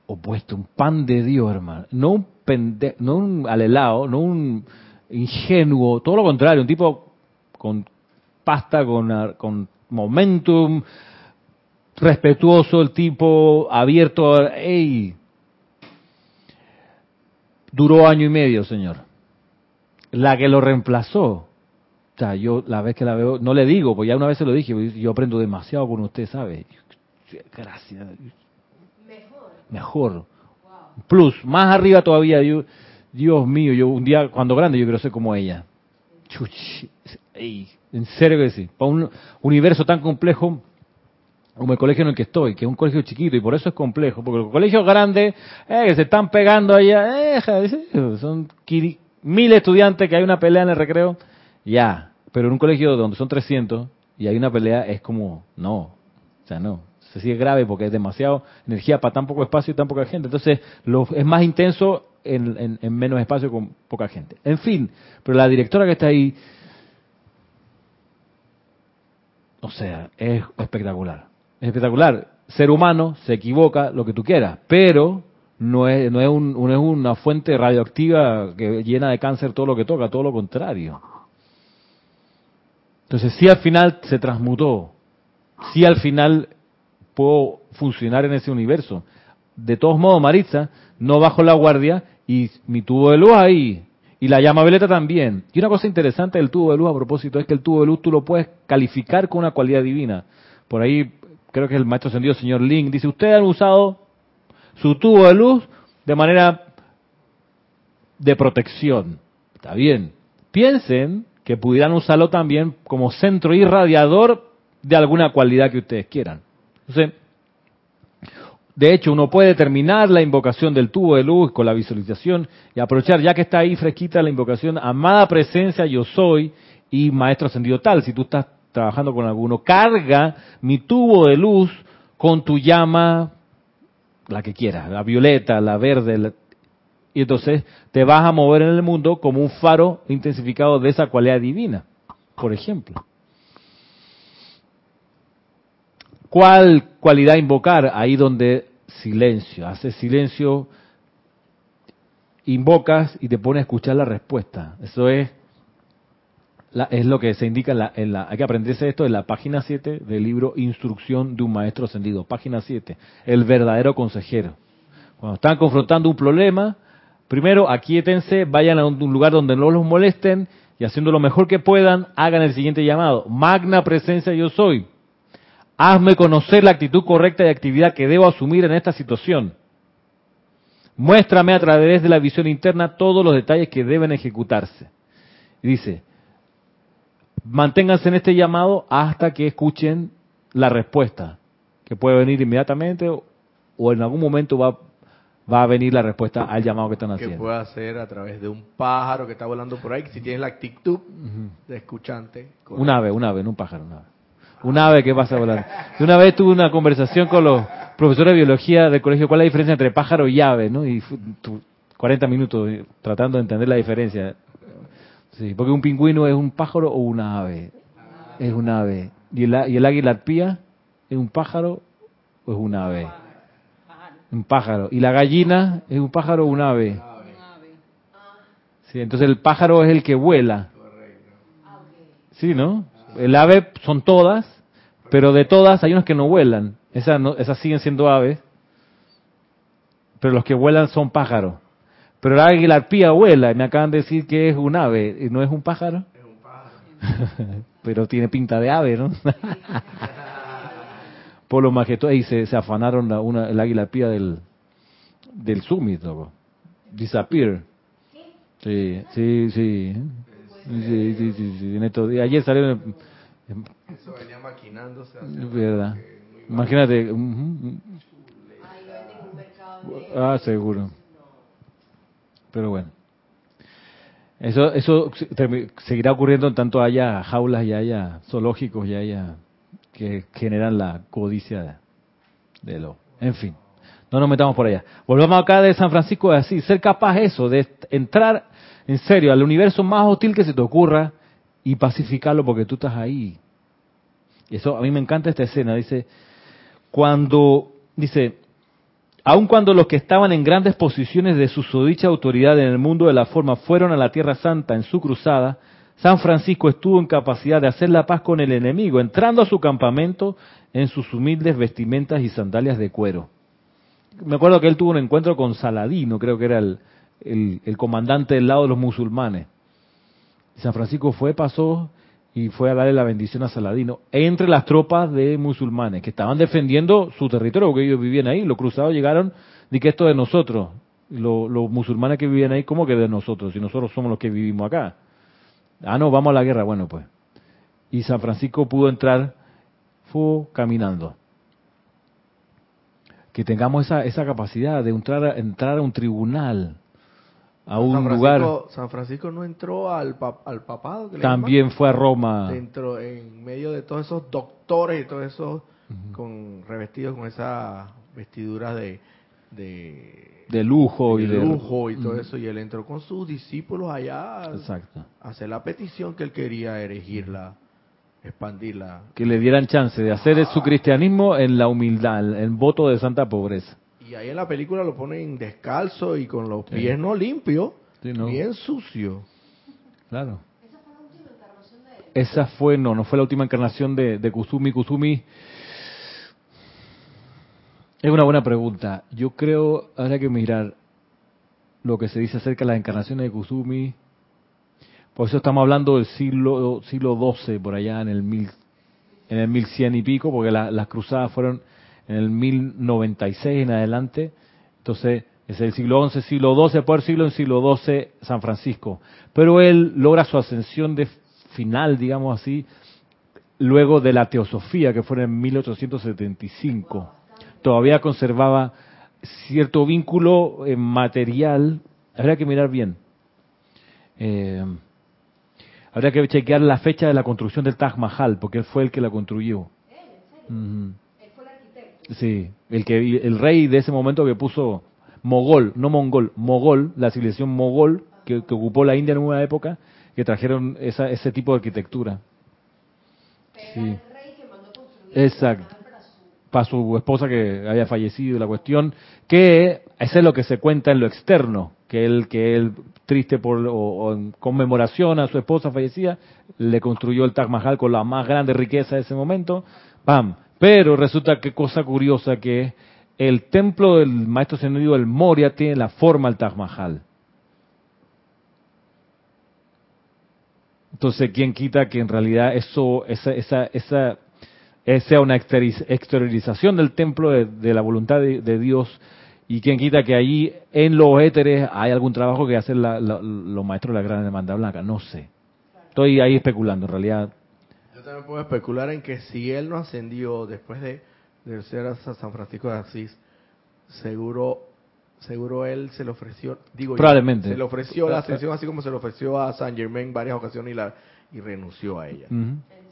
opuesto, un pan de Dios, hermano. No un pende, no un alelao, no un ingenuo, todo lo contrario, un tipo con pasta, con, con momentum, respetuoso el tipo, abierto, ey. Duró año y medio, señor. La que lo reemplazó, sea, yo la vez que la veo, no le digo, pues ya una vez se lo dije, yo aprendo demasiado con usted, ¿sabe? Gracias. Mejor. Mejor. Plus, más arriba todavía, yo, Dios mío, yo un día, cuando grande, yo quiero ser como ella. Chuch, ey, en serio que sí. Para un universo tan complejo como el colegio en el que estoy, que es un colegio chiquito y por eso es complejo, porque los colegios grandes, eh, que se están pegando allá, eh, son mil estudiantes que hay una pelea en el recreo, ya, pero en un colegio donde son 300 y hay una pelea es como, no, o sea, no, se sigue grave porque es demasiado energía para tan poco espacio y tan poca gente, entonces lo, es más intenso en, en- en menos espacio con poca gente. En fin, pero la directora que está ahí, o sea, es espectacular. Es espectacular. Ser humano se equivoca, lo que tú quieras, pero no es, no es, un- no es una fuente radioactiva que llena de cáncer todo lo que toca, todo lo contrario. Entonces, si al final se transmutó, si al final puedo funcionar en ese universo. De todos modos, Maritza, no bajo la guardia y mi tubo de luz ahí. Y la llama veleta también. Y una cosa interesante del tubo de luz a propósito es que el tubo de luz tú lo puedes calificar con una cualidad divina. Por ahí creo que el maestro ascendido, señor Link, dice, ustedes han usado su tubo de luz de manera de protección. Está bien. Piensen que pudieran usarlo también como centro irradiador de alguna cualidad que ustedes quieran. Entonces, de hecho, uno puede terminar la invocación del tubo de luz con la visualización y aprovechar, ya que está ahí fresquita la invocación, amada presencia yo soy y maestro ascendido tal. Si tú estás trabajando con alguno, carga mi tubo de luz con tu llama, la que quieras, la violeta, la verde, la- y entonces te vas a mover en el mundo como un faro intensificado de esa cualidad divina, por ejemplo. ¿Cuál cualidad invocar? Ahí donde silencio, haces silencio, invocas y te pones a escuchar la respuesta. Eso es, la- es lo que se indica en la, en la- hay que aprenderse esto en la página 7 del libro Instrucción de un Maestro Ascendido. Página 7, el verdadero consejero. Cuando están confrontando un problema, primero aquíétense, vayan a un lugar donde no los molesten y haciendo lo mejor que puedan, hagan el siguiente llamado. Magna presencia yo soy. Hazme conocer la actitud correcta y actividad que debo asumir en esta situación. Muéstrame a través de la visión interna todos los detalles que deben ejecutarse. Y dice, manténganse en este llamado hasta que escuchen la respuesta, que puede venir inmediatamente o en algún momento va, va a venir la respuesta al llamado que están que haciendo. pueda hacer a través de un pájaro que está volando por ahí, si tienes la actitud de escuchante. Un ave, un ave, no un pájaro, un ave. Un ave que pasa volando. Una vez tuve una conversación con los profesores de biología del colegio, ¿cuál es la diferencia entre pájaro y ave? ¿no? Y tu- 40 minutos tratando de entender la diferencia. Sí, porque un pingüino es un pájaro o una ave. Es un ave. ¿Y el, y el águila arpía es un pájaro o es un ave? Un pájaro. ¿Y la gallina es un pájaro o un ave? Sí, entonces el pájaro es el que vuela. Sí, ¿no? El ave son todas, pero de todas hay unos que no vuelan. Esas, no, esas siguen siendo aves, pero los que vuelan son pájaros. Pero el águila arpía vuela y me acaban de decir que es un ave, ¿y no es un pájaro? Es un pájaro. <laughs> pero tiene pinta de ave, ¿no? <laughs> Por lo majestuoso, y se, se afanaron la, una, el águila arpía del, del summit, loco. Disappear. Sí, sí, sí. Sí, sí, sí, sí. En estos días- ayer en- Eso venía maquinándose. verdad. Imagínate. ujú. Ah, seguro. Pero bueno. Eso, eso seguirá ocurriendo en tanto haya jaulas y haya zoológicos y haya que generan la codicia de, de lo. En fin, no nos metamos por allá. Volvamos acá de San Francisco de Asís. Ser capaz eso, de entrar en serio al universo más hostil que se te ocurra y pacificarlo porque tú estás ahí. Eso, a mí me encanta esta escena. Dice, cuando, dice, aun cuando los que estaban en grandes posiciones de susodicha autoridad en el mundo de la forma fueron a la Tierra Santa en su cruzada, San Francisco estuvo en capacidad de hacer la paz con el enemigo, entrando a su campamento en sus humildes vestimentas y sandalias de cuero. Me acuerdo que él tuvo un encuentro con Saladino, creo que era el, el, comandante del lado de los musulmanes. San Francisco fue, pasó y fue a darle la bendición a Saladino entre las tropas de musulmanes que estaban defendiendo su territorio porque ellos vivían ahí. Los cruzados llegaron y que esto es de nosotros. Lo- los musulmanes que vivían ahí, ¿cómo que de nosotros? Si nosotros somos los que vivimos acá. Ah, no, vamos a la guerra. Bueno, pues. Y San Francisco pudo entrar, fue caminando. Que tengamos esa, esa capacidad de entrar a, entrar a un tribunal, a un San lugar. San Francisco no entró al, pap- al papado. que le También fue a Roma. Entró en medio de todos esos doctores y todos esos con revestidos con esas vestiduras de, de, De lujo y de de lujo y todo eso. Y él entró con sus discípulos allá a Exacto. hacer la petición que él quería erigirla, expandirla. Que le dieran chance de hacer su cristianismo en la humildad, en voto de santa pobreza. Y ahí en la película lo ponen descalzo y con los pies no limpios, Sí, ¿no? bien sucio. Claro. Esa fue, no, no fue la última encarnación de, de Kusumi. Kusumi es una buena pregunta. Yo creo, habrá que mirar lo que se dice acerca de las encarnaciones de Kusumi. Por eso estamos hablando del siglo siglo XII, por allá en el mil, en el 1100 y pico, porque la- las cruzadas fueron en el 1096 en adelante. Entonces, es el siglo XI, siglo XII, por siglo en siglo XII San Francisco. Pero él logra su ascensión de final, digamos así, luego de la teosofía, que fue en 1875. Todavía conservaba cierto vínculo eh, material. Habría que mirar bien. Eh, habría que chequear la fecha de la construcción del Taj Mahal, porque él fue el que la construyó. Ujú. Sí, el que el rey de ese momento que puso mogol, no mongol, mogol, la civilización mogol que, que ocupó la India en una época, que trajeron esa, ese tipo de arquitectura. Sí. Exacto. Para su esposa que había fallecido, la cuestión, que ese es lo que se cuenta en lo externo, que él, que él triste por o, en conmemoración a su esposa fallecida, le construyó el Taj Mahal con la más grande riqueza de ese momento, ¡pam! Pero resulta que cosa curiosa que el templo del maestro ascendido del Moria tiene la forma del Taj Mahal. Entonces, ¿quién quita que en realidad eso, esa, esa, esa sea una exteriorización del templo de, de la voluntad de, de Dios? Y quién quita que allí en los éteres hay algún trabajo que hacen la- la- los maestros de la gran demanda blanca. No sé. Estoy ahí especulando. En realidad, Yo también puedo especular en que si él no ascendió después de, de ser a San Francisco de Asís, seguro seguro él se le ofreció, digo yo, Probablemente. se le ofreció la ascensión así como se le ofreció a San Germain en varias ocasiones y la y renunció a ella.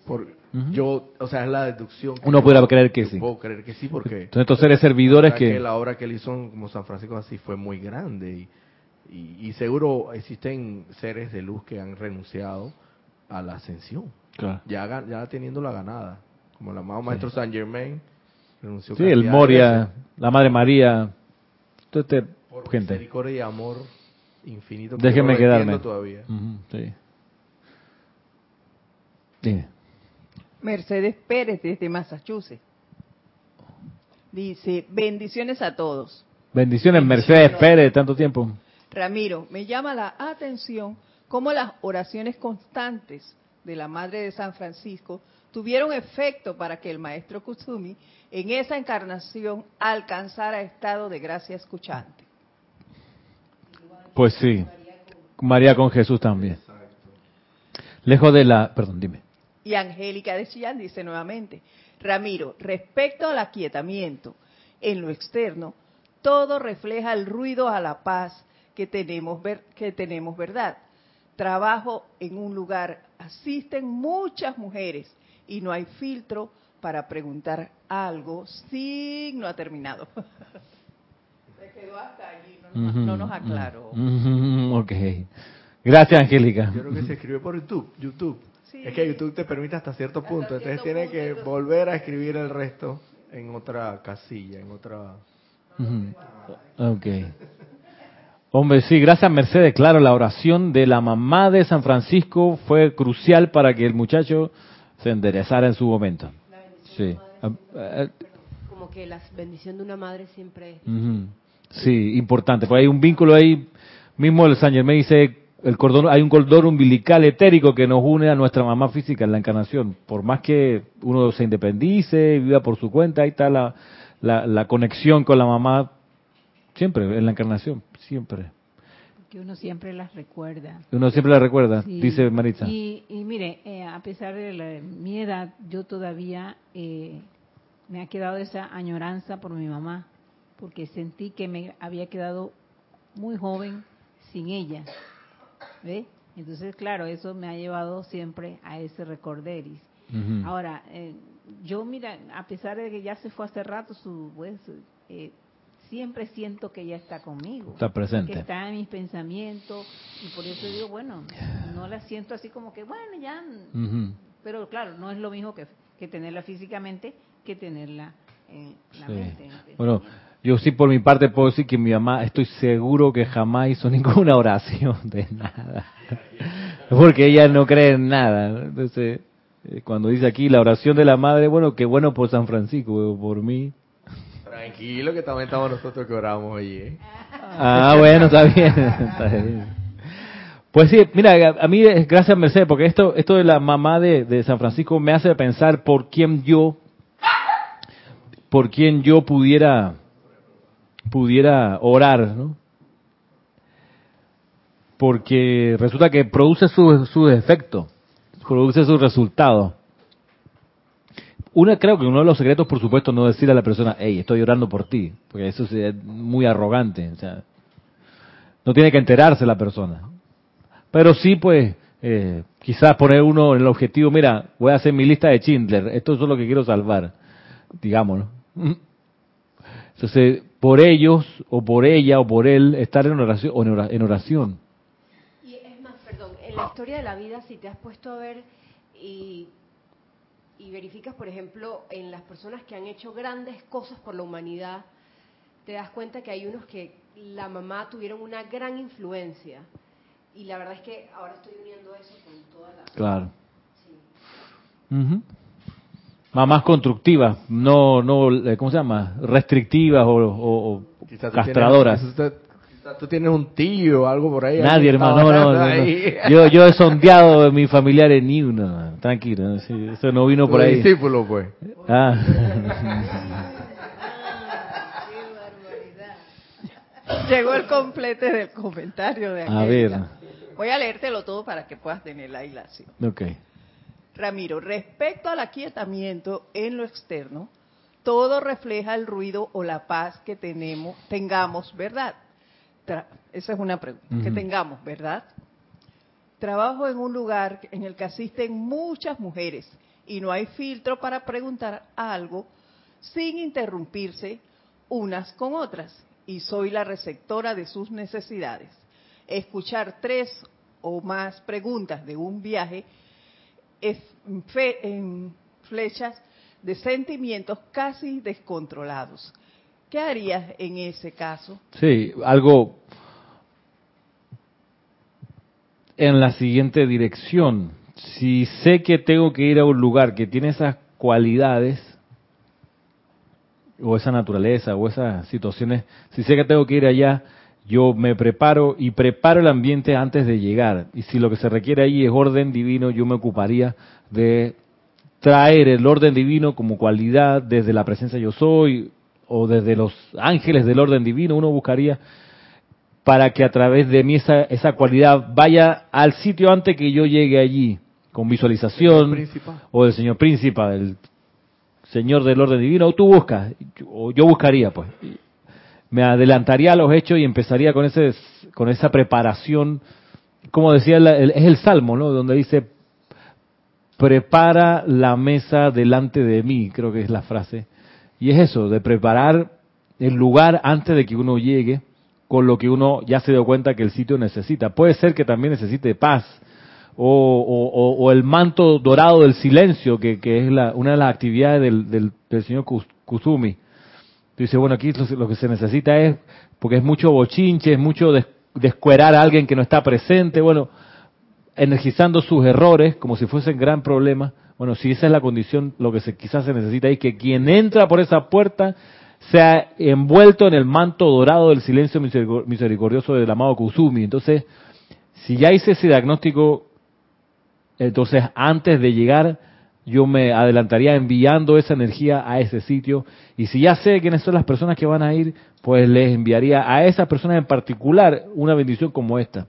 Por, Ujú. Yo, o sea, es la deducción. que Uno pudiera creer que sí. Puedo creer que sí porque Entonces, estos seres servidores la verdad que... la obra que él hizo como San Francisco de Asís fue muy grande y, y, y seguro existen seres de luz que han renunciado a la ascensión Claro. ya, ya teniendo la ganada. Como el amado maestro San Germain renunció Sí, el Moria, la Madre María, toda esta por gente. misericordia y amor infinito. que no lo quedarme. todavía. Ujú, sí. Dime. Mercedes Pérez desde Massachusetts. Dice, bendiciones a todos. Bendiciones, Mercedes Pérez, tanto tiempo. Ramiro, me llama la atención cómo las oraciones constantes de la Madre de San Francisco tuvieron efecto para que el maestro Kusumi en esa encarnación alcanzara estado de gracia escuchante. Pues sí. María con Jesús también. Lejos de la... Perdón, dime. Y Angélica de Chillán dice nuevamente, Ramiro, respecto al aquietamiento en lo externo, todo refleja el ruido a la paz que tenemos, ver, que tenemos verdad. Trabajo en un lugar, asisten muchas mujeres y no hay filtro para preguntar algo sin no ha terminado. <laughs> Se quedó hasta allí, no nos, Ujú, no nos aclaró. ujú, Ok. Gracias, Angélica. Yo creo que se escribe por YouTube. YouTube. Sí. Es que YouTube te permite hasta cierto Hasta punto. Entonces cierto tiene punto, que entonces- volver a escribir el resto en otra casilla, en otra... Ok. Hombre, sí, gracias Mercedes. Claro, la oración de la mamá de San Francisco fue crucial para que el muchacho se enderezara en su momento. Sí. Ah, ah, Como que la bendición de una madre siempre es... Sí, importante. Pues hay un vínculo ahí Mismo el San Germain dice, el cordón, hay un cordón umbilical etérico que nos une a nuestra mamá física en la encarnación. Por más que uno se independice, viva por su cuenta, ahí está la, la, la conexión con la mamá siempre, en la encarnación, siempre. Que uno siempre las recuerda. Uno siempre la recuerda, Sí. dice Maritza. Y, y mire, eh, a pesar de la- mi edad, yo todavía eh, me ha quedado esa añoranza por mi mamá, porque sentí que me había quedado muy joven sin ella. ¿Ve? Entonces, claro, eso me ha llevado siempre a ese recorderis. Ahora, eh, yo mira, a pesar de que ya se fue hace rato, su, pues, eh, siempre siento que ella está conmigo. Está presente. Que está en mis pensamientos y por eso digo, bueno, no la siento así como que, bueno, ya. Pero claro, no es lo mismo que, que tenerla físicamente que tenerla en la Sí. mente. en Bueno. Yo sí por mi parte puedo decir que mi mamá, estoy seguro que jamás hizo <laughs> ninguna oración de nada. Porque ella no cree en nada. Entonces, eh, cuando dice aquí la oración de la madre, bueno, qué bueno por San Francisco, por mí. Tranquilo, que también estamos nosotros que oramos allí, ¿eh? Ah, bueno, está bien. está bien. Pues sí, mira, a mí es gracias Mercedes, porque esto, esto de la mamá de, de San Francisco me hace pensar por quién yo, por quién yo pudiera, pudiera orar, ¿no? Porque resulta que produce su, su efecto, produce su resultado. Una, creo que uno de los secretos, por supuesto, no decirle a la persona, hey, estoy orando por ti, porque eso es muy arrogante, o sea, no tiene que enterarse la persona. Pero sí, pues, eh, quizás poner uno en el objetivo, mira, voy a hacer mi lista de Schindler, esto es lo que quiero salvar, digámoslo. Entonces, por ellos, o por ella, o por él, estar en oración. o en ora- en oración. Y es más, perdón, en la historia de la vida, si te has puesto a ver y, y verificas, por ejemplo, en las personas que han hecho grandes cosas por la humanidad, te das cuenta que hay unos que la mamá tuvieron una gran influencia. Y la verdad es que ahora estoy uniendo eso con toda la... Claro. sí. Ujú. Mamás constructivas, no, no, eh, ¿cómo se llama? Restrictivas o, o- o Quizás tú castradoras. tienes- quizás tú- tú tienes un tío o algo por ahí. Nadie, hermano, no, no, no. Yo, yo he sondeado de mis familiares ni uno, tranquilo, sí, eso no vino por ahí. discípulo, pues. Ah. <laughs> Llegó el complete del comentario de A Angélica. ver. Voy a leértelo todo para que puedas tener la hilación. Ok. Ramiro, respecto al aquietamiento en lo externo, todo refleja el ruido o la paz que tenemos, tengamos, ¿verdad? Tra- esa es una pregunta, que tengamos, ¿verdad? Trabajo en un lugar en el que asisten muchas mujeres y no hay filtro para preguntar algo sin interrumpirse unas con otras y soy la receptora de sus necesidades. Escuchar tres o más preguntas de un viaje fe- en flechas de sentimientos casi descontrolados. ¿Qué harías en ese caso? Sí, algo en la siguiente dirección. Si sé que tengo que ir a un lugar que tiene esas cualidades, o esa naturaleza, o esas situaciones, si sé que tengo que ir allá, yo me preparo y preparo el ambiente antes de llegar. Y si lo que se requiere ahí es orden divino, yo me ocuparía de traer el orden divino como cualidad desde la presencia yo soy o desde los ángeles del orden divino, uno buscaría para que a través de mí esa, esa cualidad vaya al sitio antes que yo llegue allí, con visualización, o del señor príncipe, del señor del orden divino, o tú buscas, o yo buscaría, pues. Me adelantaría a los hechos y empezaría con ese con esa preparación, como decía, el- es el Salmo, ¿no? Donde dice, prepara la mesa delante de mí, creo que es la frase. Y es eso, de preparar el lugar antes de que uno llegue, con lo que uno ya se dio cuenta que el sitio necesita. Puede ser que también necesite paz, o, o- el manto dorado del silencio, que, que es la- una de las actividades del, del, señor Kus- Kusumi. Dice, bueno, aquí lo, que se necesita es, porque es mucho bochinche, es mucho des- descuerar a alguien que no está presente, bueno, energizando sus errores como si fuesen gran problema. Bueno, si esa es la condición, lo que se, quizás se necesita es que quien entra por esa puerta sea envuelto en el manto dorado del silencio misericor- misericordioso del amado Kusumi. Entonces, si ya hice ese diagnóstico, entonces antes de llegar, yo me adelantaría enviando esa energía a ese sitio. Y si ya sé quiénes son las personas que van a ir, pues les enviaría a esas personas en particular una bendición como esta.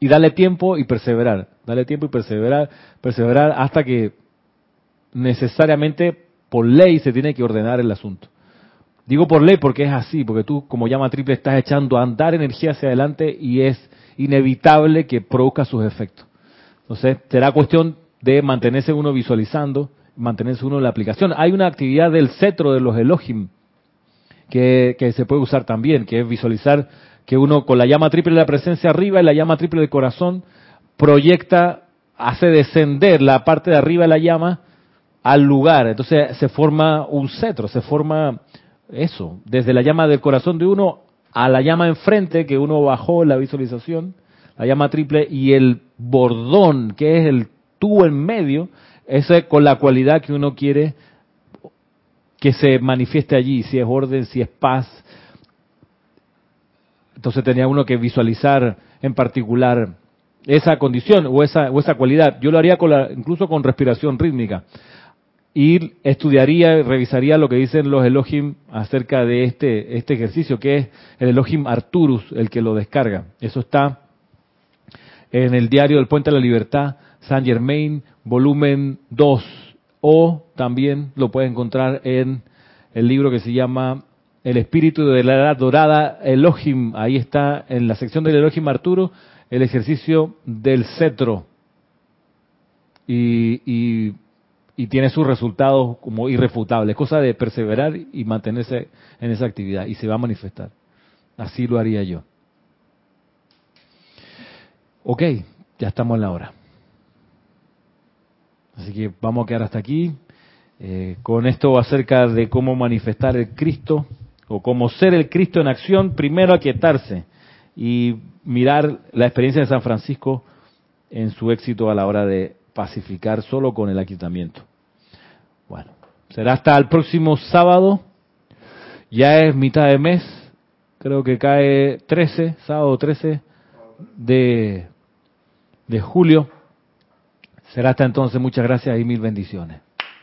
Y darle tiempo y perseverar. Darle tiempo y perseverar, perseverar hasta que necesariamente por ley se tiene que ordenar el asunto. Digo por ley porque es así, porque tú como llama triple estás echando a andar energía hacia adelante y es inevitable que produzca sus efectos. Entonces, será cuestión de mantenerse uno visualizando, mantenerse uno en la aplicación. Hay una actividad del cetro de los Elohim que, que se puede usar también, que es visualizar que uno con la llama triple de la presencia arriba y la llama triple del corazón proyecta, hace descender la parte de arriba de la llama al lugar. Entonces se forma un cetro, se forma eso, desde la llama del corazón de uno a la llama enfrente que uno bajó la visualización, la llama triple y el bordón, que es el tubo en medio, ese con la cualidad que uno quiere que se manifieste allí, si es orden, si es paz. Entonces tenía uno que visualizar en particular esa condición o esa, o esa cualidad. Yo lo haría con la, incluso con respiración rítmica. Y estudiaría revisaría lo que dicen los Elohim acerca de este, este ejercicio, que es el Elohim Arturus, el que lo descarga. Eso está en el diario del Puente de la Libertad, Saint Germain, volumen 2. O también lo puede encontrar en el libro que se llama El Espíritu de la Edad Dorada, Elohim. Ahí está en la sección del Elohim Arturo el ejercicio del cetro. Y, y, tiene sus resultados como irrefutables. Cosa de perseverar y mantenerse en esa actividad. Y se va a manifestar. Así lo haría yo. Ok, ya estamos en la hora. Así que vamos a quedar hasta aquí. Eh, con esto acerca de cómo manifestar el Cristo o cómo ser el Cristo en acción, primero aquietarse y mirar la experiencia de San Francisco en su éxito a la hora de pacificar solo con el aquietamiento. Bueno, será hasta el próximo sábado. Ya es mitad de mes, creo que cae 13, sábado 13 de, de julio. Será hasta entonces, muchas gracias y mil bendiciones.